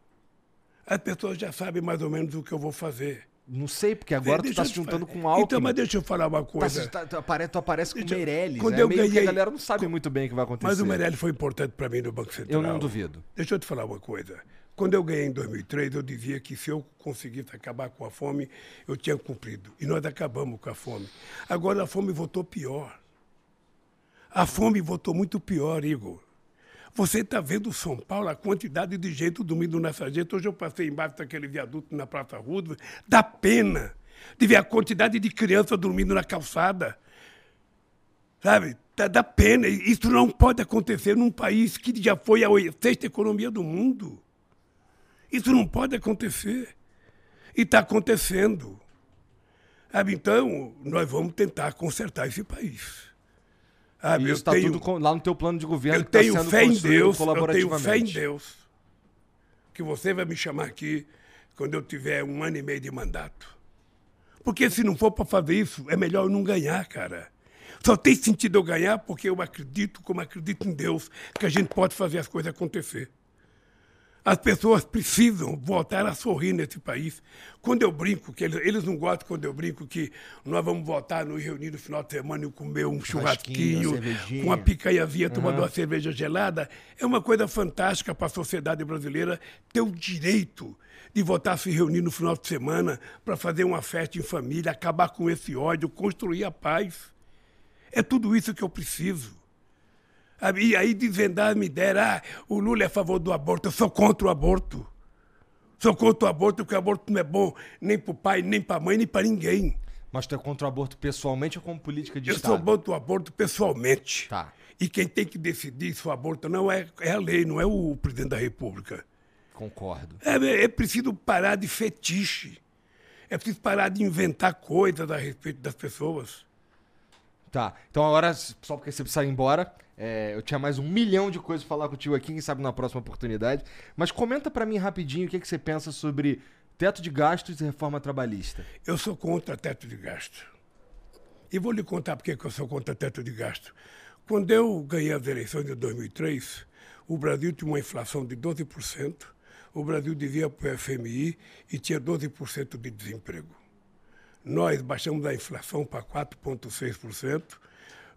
as pessoas já sabem mais ou menos o que eu vou fazer. Não sei, porque agora deixa tu tá se juntando com algo. Então, mas deixa eu falar uma tá coisa. Tá, tu, aparece, tu aparece com o Meirelles. Quando é eu ganhei, a galera não sabe muito bem o que vai acontecer. Mas o Meirelles foi importante para mim no Banco Central. Eu não duvido. Deixa eu te falar uma coisa. Quando eu ganhei em 2003, eu dizia que se eu conseguisse acabar com a fome, eu tinha cumprido. E nós acabamos com a fome. Agora a fome voltou pior. A fome voltou muito pior, Igor. Você está vendo São Paulo, a quantidade de gente dormindo na sarjeta. Hoje eu passei embaixo daquele viaduto na Praça Roosevelt. Dá pena de ver a quantidade de crianças dormindo na calçada. Sabe? Dá, dá pena. Isso não pode acontecer num país que já foi a sexta economia do mundo. Isso não pode acontecer. E está acontecendo. Sabe? Então, nós vamos tentar consertar esse país. Sabe? Isso está tudo lá no teu plano de governo. Eu tenho tá fé em Deus. Eu tenho fé em Deus que você vai me chamar aqui quando eu tiver um ano e meio de mandato. Porque se não for para fazer isso, é melhor eu não ganhar, cara. Só tem sentido eu ganhar porque eu acredito, como acredito em Deus, que a gente pode fazer as coisas acontecer. As pessoas precisam voltar a sorrir nesse país. Quando eu brinco, que eles, eles não gostam quando eu brinco que nós vamos voltar, nos reunir no final de semana e comer um churrasquinho, com uma picanhazinha, uhum. tomando uma cerveja gelada, é uma coisa fantástica para a sociedade brasileira ter o direito de voltar a se reunir no final de semana para fazer uma festa em família, acabar com esse ódio, construir a paz. É tudo isso que eu preciso. E aí desvendar me ideia, ah, o Lula é a favor do aborto, eu sou contra o aborto. Sou contra o aborto porque o aborto não é bom nem para o pai, nem para a mãe, nem para ninguém. Mas tu é contra o aborto pessoalmente ou como política de eu Estado? Eu sou contra o aborto pessoalmente. Tá. E quem tem que decidir se o aborto não é, é a lei, não é o presidente da República. Concordo. É, é preciso parar de fetiche. É preciso parar de inventar coisas a respeito das pessoas. Tá. Então agora, só porque você precisa ir embora, é, eu tinha mais um milhão de coisas pra falar contigo aqui, quem sabe na próxima oportunidade. Mas comenta para mim rapidinho o que, que você pensa sobre teto de gastos e reforma trabalhista. Eu sou contra teto de gasto. E vou lhe contar por que eu sou contra teto de gasto. Quando eu ganhei as eleições de 2003, o Brasil tinha uma inflação de 12%, o Brasil devia para o FMI e tinha 12% de desemprego. Nós baixamos a inflação para 4,6%,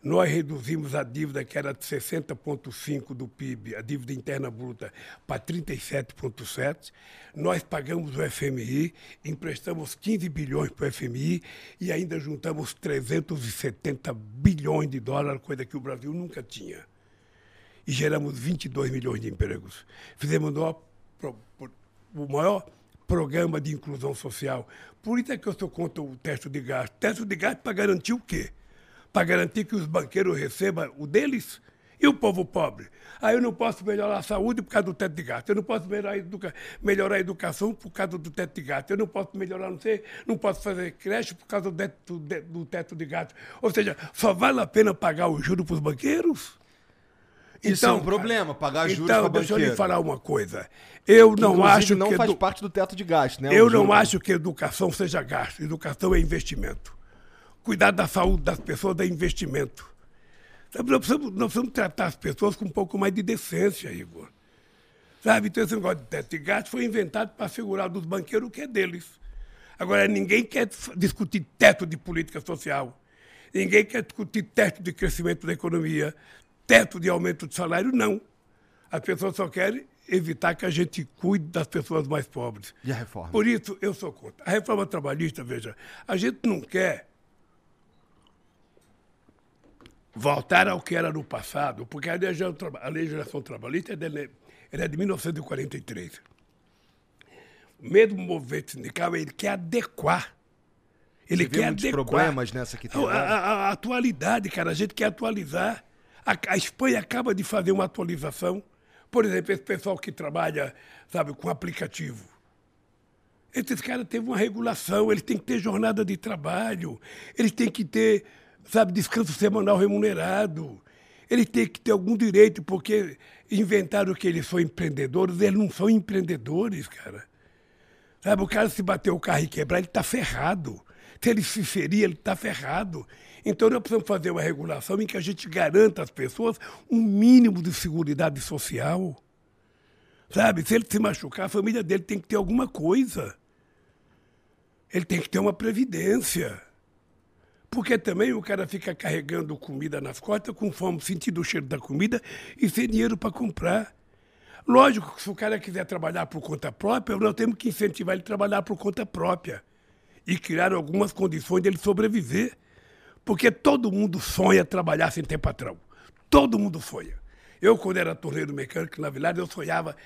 nós reduzimos a dívida que era de 60,5% do PIB, a dívida interna bruta, para 37,7%. Nós pagamos o FMI, emprestamos 15 bilhões para o FMI e ainda juntamos 370 bilhões de dólares, coisa que o Brasil nunca tinha. E geramos 22 milhões de empregos. Fizemos o maior, programa de inclusão social. Por isso é que eu sou contra o teste de gasto. Teste de gasto para garantir o quê? Para garantir que os banqueiros recebam o deles e o povo pobre. Aí eu não posso melhorar a saúde por causa do teto de gasto. Eu não posso melhorar a, educa melhorar a educação por causa do teto de gasto. Eu não posso melhorar, não sei, não posso fazer creche por causa do teto, do teto de gasto. Ou seja, só vale a pena pagar o juro para os banqueiros? Isso então, é um problema, pagar juros então, para deixa eu lhe falar uma coisa. Eu não acho não que faz edu... parte do teto de gasto, né? Eu não acho que educação seja gasto. Educação é investimento cuidar da saúde das pessoas é investimento. Nós precisamos, nós precisamos tratar as pessoas com um pouco mais de decência, Igor. Sabe? Então, esse negócio de teto de gasto foi inventado para assegurar dos banqueiros o que é deles. Agora, ninguém quer discutir teto de política social. Ninguém quer discutir teto de crescimento da economia, teto de aumento de salário, não. As pessoas só querem evitar que a gente cuide das pessoas mais pobres. E a reforma? Por isso, eu sou contra. A reforma trabalhista, veja, a gente não quer voltar ao que era no passado, porque a legislação, a legislação trabalhista é de, é de 1943. O mesmo movimento sindical, ele quer adequar. Ele Você quer adequar. problemas nessa que tem a, a, a, atualidade, cara, a gente quer atualizar. A, a Espanha acaba de fazer uma atualização. Por exemplo, esse pessoal que trabalha, sabe, com aplicativo. Esses caras têm uma regulação, eles têm que ter jornada de trabalho, eles têm que ter sabe, descanso semanal remunerado. Eles têm que ter algum direito, porque inventaram que eles são empreendedores, eles não são empreendedores, cara. Sabe, o cara se bater o carro e quebrar, ele está ferrado. Se ele se ferir, ele está ferrado. Então nós precisamos fazer uma regulação em que a gente garanta às pessoas um mínimo de segurança social. Sabe, se ele se machucar, a família dele tem que ter alguma coisa. Ele tem que ter uma previdência. Porque também o cara fica carregando comida nas costas, com fome, sentindo o cheiro da comida e sem dinheiro para comprar. Lógico que se o cara quiser trabalhar por conta própria, nós temos que incentivar ele a trabalhar por conta própria e criar algumas condições dele sobreviver. Porque todo mundo sonha trabalhar sem ter patrão. Todo mundo sonha. Eu, quando era torneiro mecânico na Vilada, eu sonhava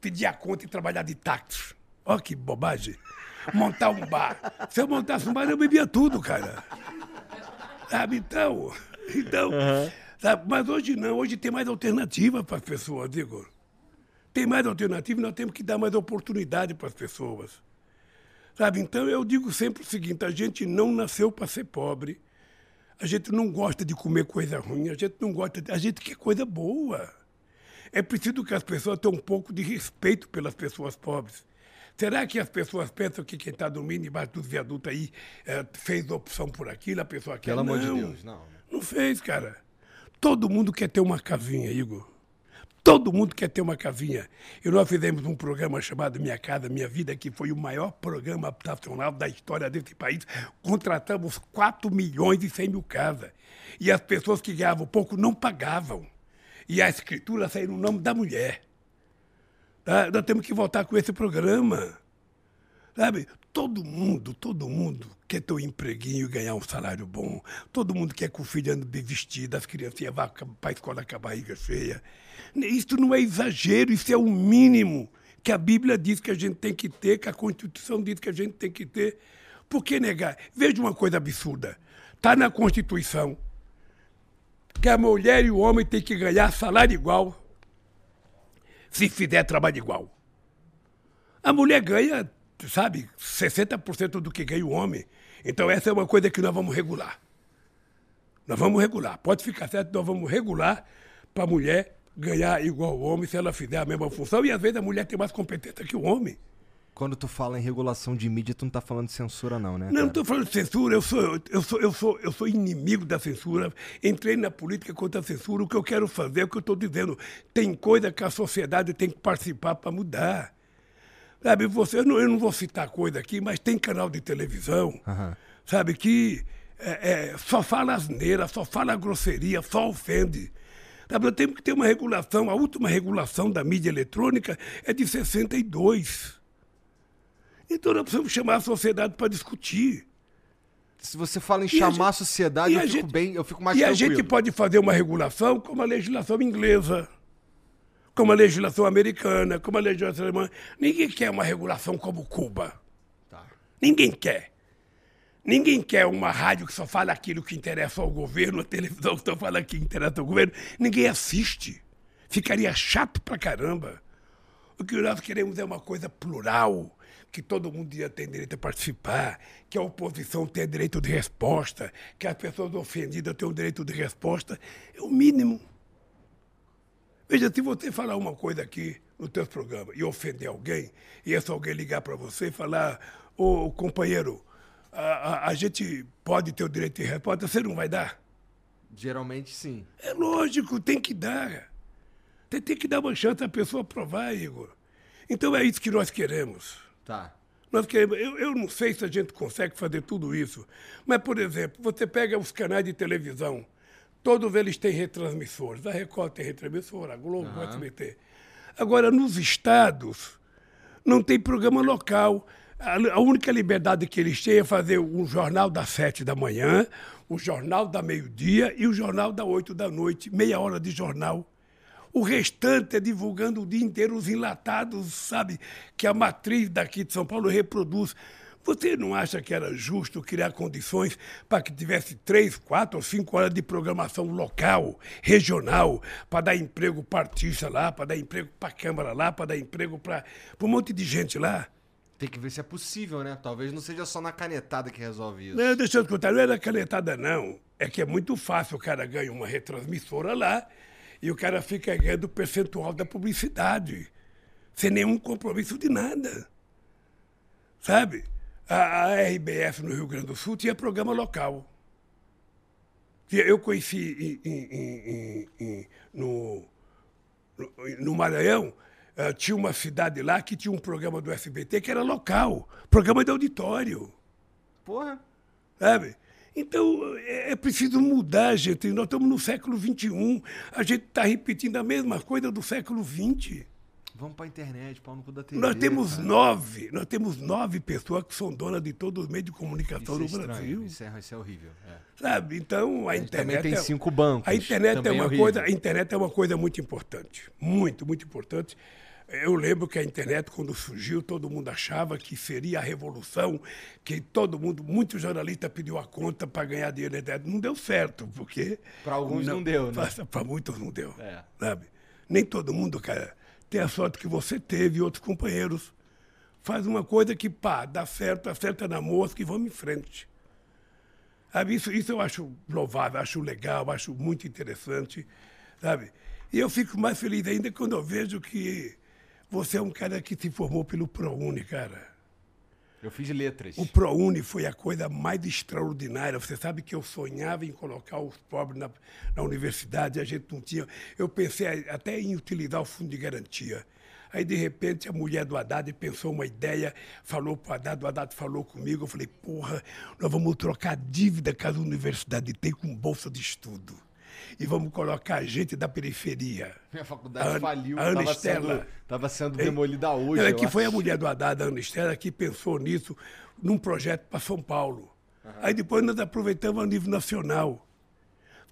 pedir a conta e trabalhar de táxi. Olha que bobagem. Montar um bar. Se eu montasse um bar, eu bebia tudo, cara. Sabe, então. Então. Uhum. Sabe? Mas hoje não, hoje tem mais alternativa para as pessoas, digo. Tem mais alternativa e nós temos que dar mais oportunidade para as pessoas. Sabe? Então eu digo sempre o seguinte: a gente não nasceu para ser pobre. A gente não gosta de comer coisa ruim, a gente não gosta, de, a gente quer coisa boa. É preciso que as pessoas tenham um pouco de respeito pelas pessoas pobres. Será que as pessoas pensam que quem está dormindo embaixo dos viadutos aí é, fez opção por aquilo, a pessoa quer? Pelo não, amor de Deus, não. Não fez, cara. Todo mundo quer ter uma casinha, Igor. Todo mundo quer ter uma casinha. E nós fizemos um programa chamado Minha Casa Minha Vida, que foi o maior programa habitacional da história desse país. Contratamos 4 milhões e 100 mil casas. E as pessoas que ganhavam pouco não pagavam. E a escritura saiu no nome da mulher. Tá? Nós temos que voltar com esse programa. Sabe? Todo mundo, todo mundo quer ter um empreguinho e ganhar um salário bom. Todo mundo quer que o filho ande bem vestido, as crianças vá para a escola com a barriga cheia. Isso não é exagero, isso é o mínimo que a Bíblia diz que a gente tem que ter, que a Constituição diz que a gente tem que ter. Por que negar? Veja uma coisa absurda. Está na Constituição que a mulher e o homem têm que ganhar salário igual se fizer trabalho igual. A mulher ganha, sabe, 60% do que ganha o homem. Então essa é uma coisa que nós vamos regular. Nós vamos regular. Pode ficar certo, nós vamos regular para a mulher ganhar igual ao homem se ela fizer a mesma função. E às vezes a mulher tem mais competência que o homem. Quando tu fala em regulação de mídia, tu não tá falando de censura, não, né? Não, não tô falando de censura, eu sou, eu, sou, eu, sou, eu sou inimigo da censura. Entrei na política contra a censura. O que eu quero fazer é o que eu estou dizendo. Tem coisa que a sociedade tem que participar para mudar. Sabe, você, eu não, eu não vou citar coisa aqui, mas tem canal de televisão, uhum. sabe, que é, é, só fala asneira, só fala grosseria, só ofende. Sabe, nós temos que ter uma regulação. A última regulação da mídia eletrônica é de 62. Então nós precisamos chamar a sociedade para discutir. Se você fala em chamar a, gente, a sociedade, eu fico gente, bem, eu fico mais E tranquilo. a gente pode fazer uma regulação como a legislação inglesa, como a legislação americana, como a legislação alemã. Ninguém quer uma regulação como Cuba. Tá. Ninguém quer. Ninguém quer uma rádio que só fala aquilo que interessa ao governo, a televisão que só fala aquilo que interessa ao governo. Ninguém assiste. Ficaria chato pra caramba. O que nós queremos é uma coisa plural, que todo mundo ter direito a participar, que a oposição tenha direito de resposta, que as pessoas ofendidas tenham direito de resposta. É o mínimo. Veja, se você falar uma coisa aqui no teu programa e ofender alguém, e esse alguém ligar para você e falar, ô companheiro, a, a, a, gente pode ter o direito de resposta, você não vai dar? Geralmente sim. É lógico, tem que dar. Tem, tem que dar uma chance à pessoa provar, Igor. Então é isso que nós queremos. Tá. Nós queremos, eu, eu não sei se a gente consegue fazer tudo isso, mas, por exemplo, você pega os canais de televisão, todos eles têm retransmissores. A Record tem retransmissor, a Globo, uhum. o SBT. Agora, nos estados, não tem programa local. A única liberdade que eles têm é fazer um jornal das sete da manhã, o jornal da meio-dia e o jornal da oito da noite, meia hora de jornal. O restante é divulgando o dia inteiro os enlatados, sabe, que a matriz daqui de São Paulo reproduz. Você não acha que era justo criar condições para que tivesse três, quatro ou cinco horas de programação local, regional, para dar emprego para artista lá, para dar emprego para a Câmara lá, para dar emprego para um monte de gente lá? Tem que ver se é possível, né? Talvez não seja só na canetada que resolve isso. Não, deixa eu escutar, não é na canetada, não. É que é muito fácil o cara ganha uma retransmissora lá e o cara fica ganhando o percentual da publicidade, sem nenhum compromisso de nada. Sabe? A, a RBS no Rio Grande do Sul tinha programa local. Eu conheci em, em, em, no, no Maranhão, uh, tinha uma cidade lá que tinha um programa do SBT que era local, programa de auditório. Porra. Sabe? Então, é, é preciso mudar, gente. Nós estamos no século XXI. A gente está repetindo a mesma coisa do século XX. Vamos para a internet, pau no cu da TV. Nós temos cara. nove, nós temos nove pessoas que são donas de todos os meios de comunicação isso no é Brasil. Isso é, isso é horrível. É. Sabe? Então a, a internet. Também tem é, cinco bancos. A internet é uma é coisa. A internet é uma coisa muito importante. Muito, muito importante. Eu lembro que a internet, quando surgiu, todo mundo achava que seria a revolução, que todo mundo, muito jornalista pediu a conta para ganhar dinheiro na internet. Não deu certo, porque. Para alguns não, não, deu, né? Para muitos não deu. É. Sabe? Nem todo mundo, cara, tem a sorte que você teve e outros companheiros. Faz uma coisa que, pá, dá certo, acerta na mosca e vamos em frente. Sabe? Isso, isso eu acho louvável, acho legal, acho muito interessante. Sabe? E eu fico mais feliz ainda quando eu vejo que você é um cara que se formou pelo ProUni, cara. Eu fiz letras. O ProUni foi a coisa mais extraordinária. Você sabe que eu sonhava em colocar os pobres na, na universidade, a gente não tinha. Eu pensei até em utilizar o fundo de garantia. Aí, de repente, a mulher do Haddad pensou uma ideia, falou para o Haddad, o Haddad falou comigo. Eu falei, porra, nós vamos trocar a dívida que a universidade tem com bolsa de estudo e vamos colocar gente da periferia. Minha faculdade a, faliu, estava sendo, tava sendo demolida hoje. É, que foi a mulher do Haddad, a Ana Estela, que pensou nisso num projeto para São Paulo. Uhum. Aí depois nós aproveitamos a nível nacional.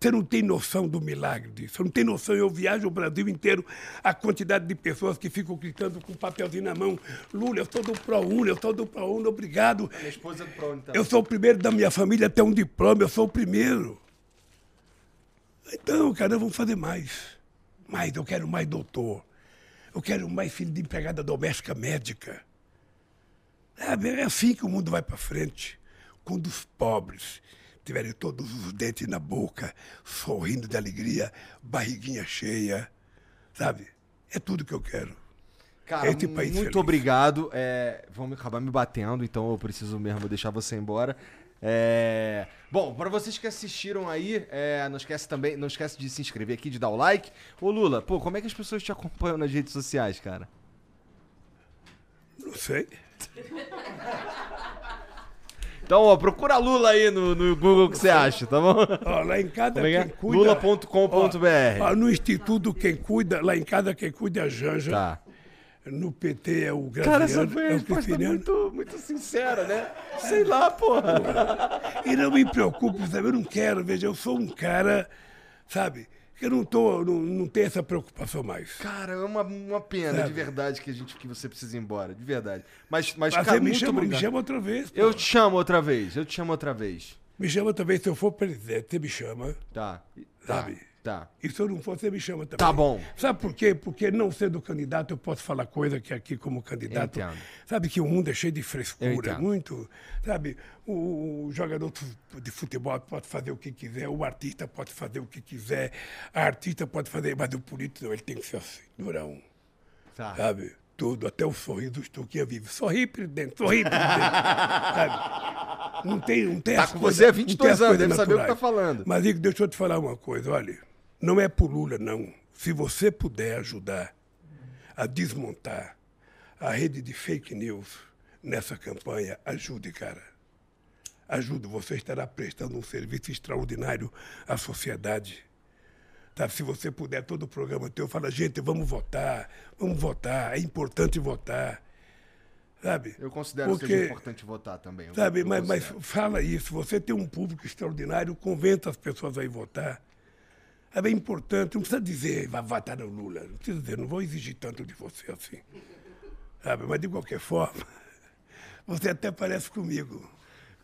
Você não tem noção do milagre disso. Você não tem noção. Eu viajo o Brasil inteiro, a quantidade de pessoas que ficam gritando com um papelzinho na mão. Lula, eu sou do ProUni, eu sou do ProUni, obrigado. Minha esposa é do ProUni também. Eu sou o primeiro da minha família a ter um diploma, eu sou o primeiro. Então, cara, vamos fazer mais. Mais, eu quero mais doutor. Eu quero mais filho de empregada doméstica médica. É, é assim que o mundo vai para frente. Quando os pobres tiverem todos os dentes na boca, sorrindo de alegria, barriguinha cheia, sabe? É tudo que eu quero. Cara, muito feliz. obrigado. É, vão acabar me batendo, então eu preciso mesmo deixar você embora. É... Bom, para vocês que assistiram aí, é... não esquece também, não esquece de se inscrever aqui, de dar o like. Ô Lula, pô, como é que as pessoas te acompanham nas redes sociais, cara? Não sei. Então, ó, procura Lula aí no, no Google que você acha, tá bom? Ó, lá em casa Como é é? quem cuida... Lula.com.br. No Instituto quem cuida, lá em casa quem cuida é a Janja. Tá. No PT é o Graziano, Cara, essa foi a é resposta muito, muito sincera, né? Sei lá, porra. E não me preocupe, sabe? Eu não quero, veja, eu sou um cara, sabe? que Eu não, tô, não, não tenho essa preocupação mais. Cara, é uma, uma pena Sabe? de verdade que, a gente, que você precisa ir embora, de verdade. Mas, mas, Mas cara, me chama, me obrigado. chama outra vez. pô. Eu te chamo outra vez, eu te chamo outra vez. Me chama outra vez, se eu for presidente, você me chama. Tá. Tá. Sabe? Tá. E se eu não for, você me chama também. Tá bom. Sabe por quê? Porque não sendo candidato, eu posso falar coisa que aqui como candidato. Entendo. Sabe que o mundo é cheio de frescura, muito. Sabe, o, o jogador de futebol pode fazer o que quiser, o artista pode fazer o que quiser, a artista pode fazer, mas o político ele tem que ser assim, durão. Tá. Sabe? Tudo, até o sorriso do Stuquinha vive. Sorri, presidente, sorri, presidente. sabe? Não tem, não tem Tá com coisas- você há não 22 tem as anos, deve saber o que naturais. tá falando. Mas, Igor, deixa eu te falar uma coisa, olha. Não é por Lula, não. Se você puder ajudar a desmontar a rede de fake news nessa campanha, ajude, cara. Ajude, você estará prestando um serviço extraordinário à sociedade. Tá? Se você puder, todo o programa teu fala, gente, vamos votar, vamos votar, é importante votar. Sabe? Eu considero que Porque- seja importante votar também. eu- Sabe, eu mas, mas fala isso. Você tem um público extraordinário, convença as pessoas a ir votar. É bem importante, não precisa dizer, vai votar no Lula. Não precisa dizer, não vou exigir tanto de você assim. Sabe, mas de qualquer forma, você até parece comigo.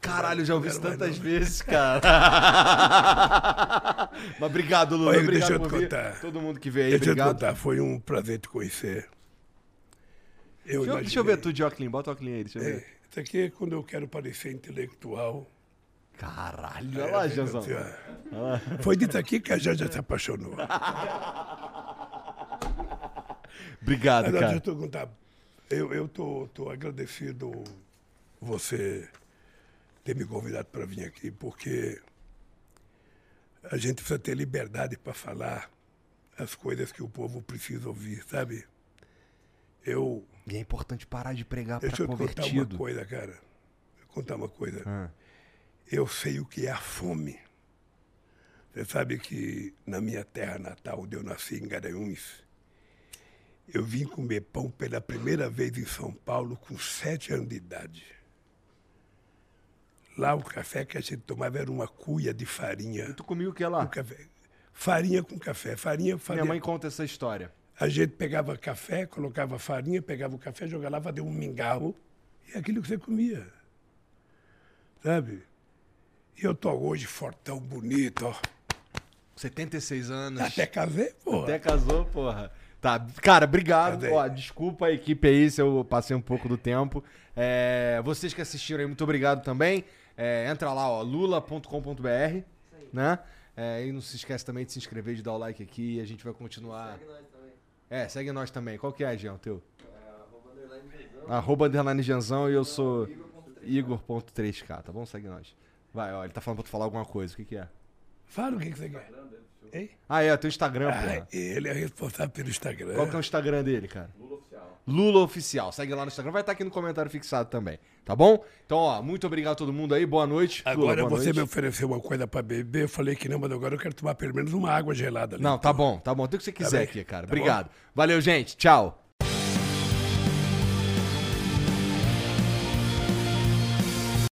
Caralho, já ouvi isso tantas não. vezes, cara. Mas obrigado, Lula. Olha, obrigado deixa eu por te vir. contar. Todo mundo que veio aí, Deixa eu te obrigado. contar, foi um prazer te conhecer. Eu Deixa eu, deixa eu ver tu de óculos, bota o óculos aí, deixa eu É, ver. isso aqui é quando eu quero parecer intelectual. Caralho, olha lá, Janzão. assim. Foi disso aqui que a Janja se apaixonou. Obrigado, Agora, deixa cara. eu te contar. Eu, eu tô, tô agradecido você ter me convidado para vir aqui, porque a gente precisa ter liberdade para falar as coisas que o povo precisa ouvir, sabe? Eu. E é importante parar de pregar pra Deixa eu te contar uma convertido. coisa, cara. Vou contar uma coisa. Ah. Eu sei o que é a fome. Você sabe que na minha terra natal, onde eu nasci, em Garanhuns, eu vim comer pão pela primeira vez em São Paulo com sete anos de idade. Lá o café que a gente tomava era uma cuia de farinha. Tu comigo o que lá? Com. Farinha com café. Farinha, farinha. Minha mãe conta essa história. A gente pegava café, colocava farinha, pegava o café, jogava lá, fazia um mingau. E é aquilo que você comia. Sabe? E eu tô hoje fortão, bonito, ó. 76 anos. Até casei, pô. Até casou, porra. Tá, cara, obrigado. Ó, desculpa a equipe aí se eu passei um pouco do tempo. É, vocês que assistiram aí, muito obrigado também. É, entra lá, ó, lula.com.br, né? É, e não se esquece também de se inscrever, de dar o like aqui e a gente vai continuar. É, segue nós também. Qual que é, Jean, o teu? Arroba underline Janzão e eu sou Igor.3K, tá bom? Segue nós. Vai, ó, ele tá falando pra tu falar alguma coisa. O que que é? Fala o que, que você quer. Hein? Ah, é, teu Instagram, Ah, ele é responsável pelo Instagram. Qual que é o Instagram dele, cara? Lula Oficial. Lula Oficial. Segue lá no Instagram. Vai estar aqui no comentário fixado também. Tá bom? Então, ó, muito obrigado a todo mundo aí. Boa noite. Lula, Agora boa você noite. me ofereceu uma coisa pra beber, eu falei que não, mas agora eu quero tomar pelo menos uma água gelada ali. Não, tá bom, tá bom. Tem o que você quiser bem. aqui, cara. Tá Obrigado. Valeu, gente. Tchau.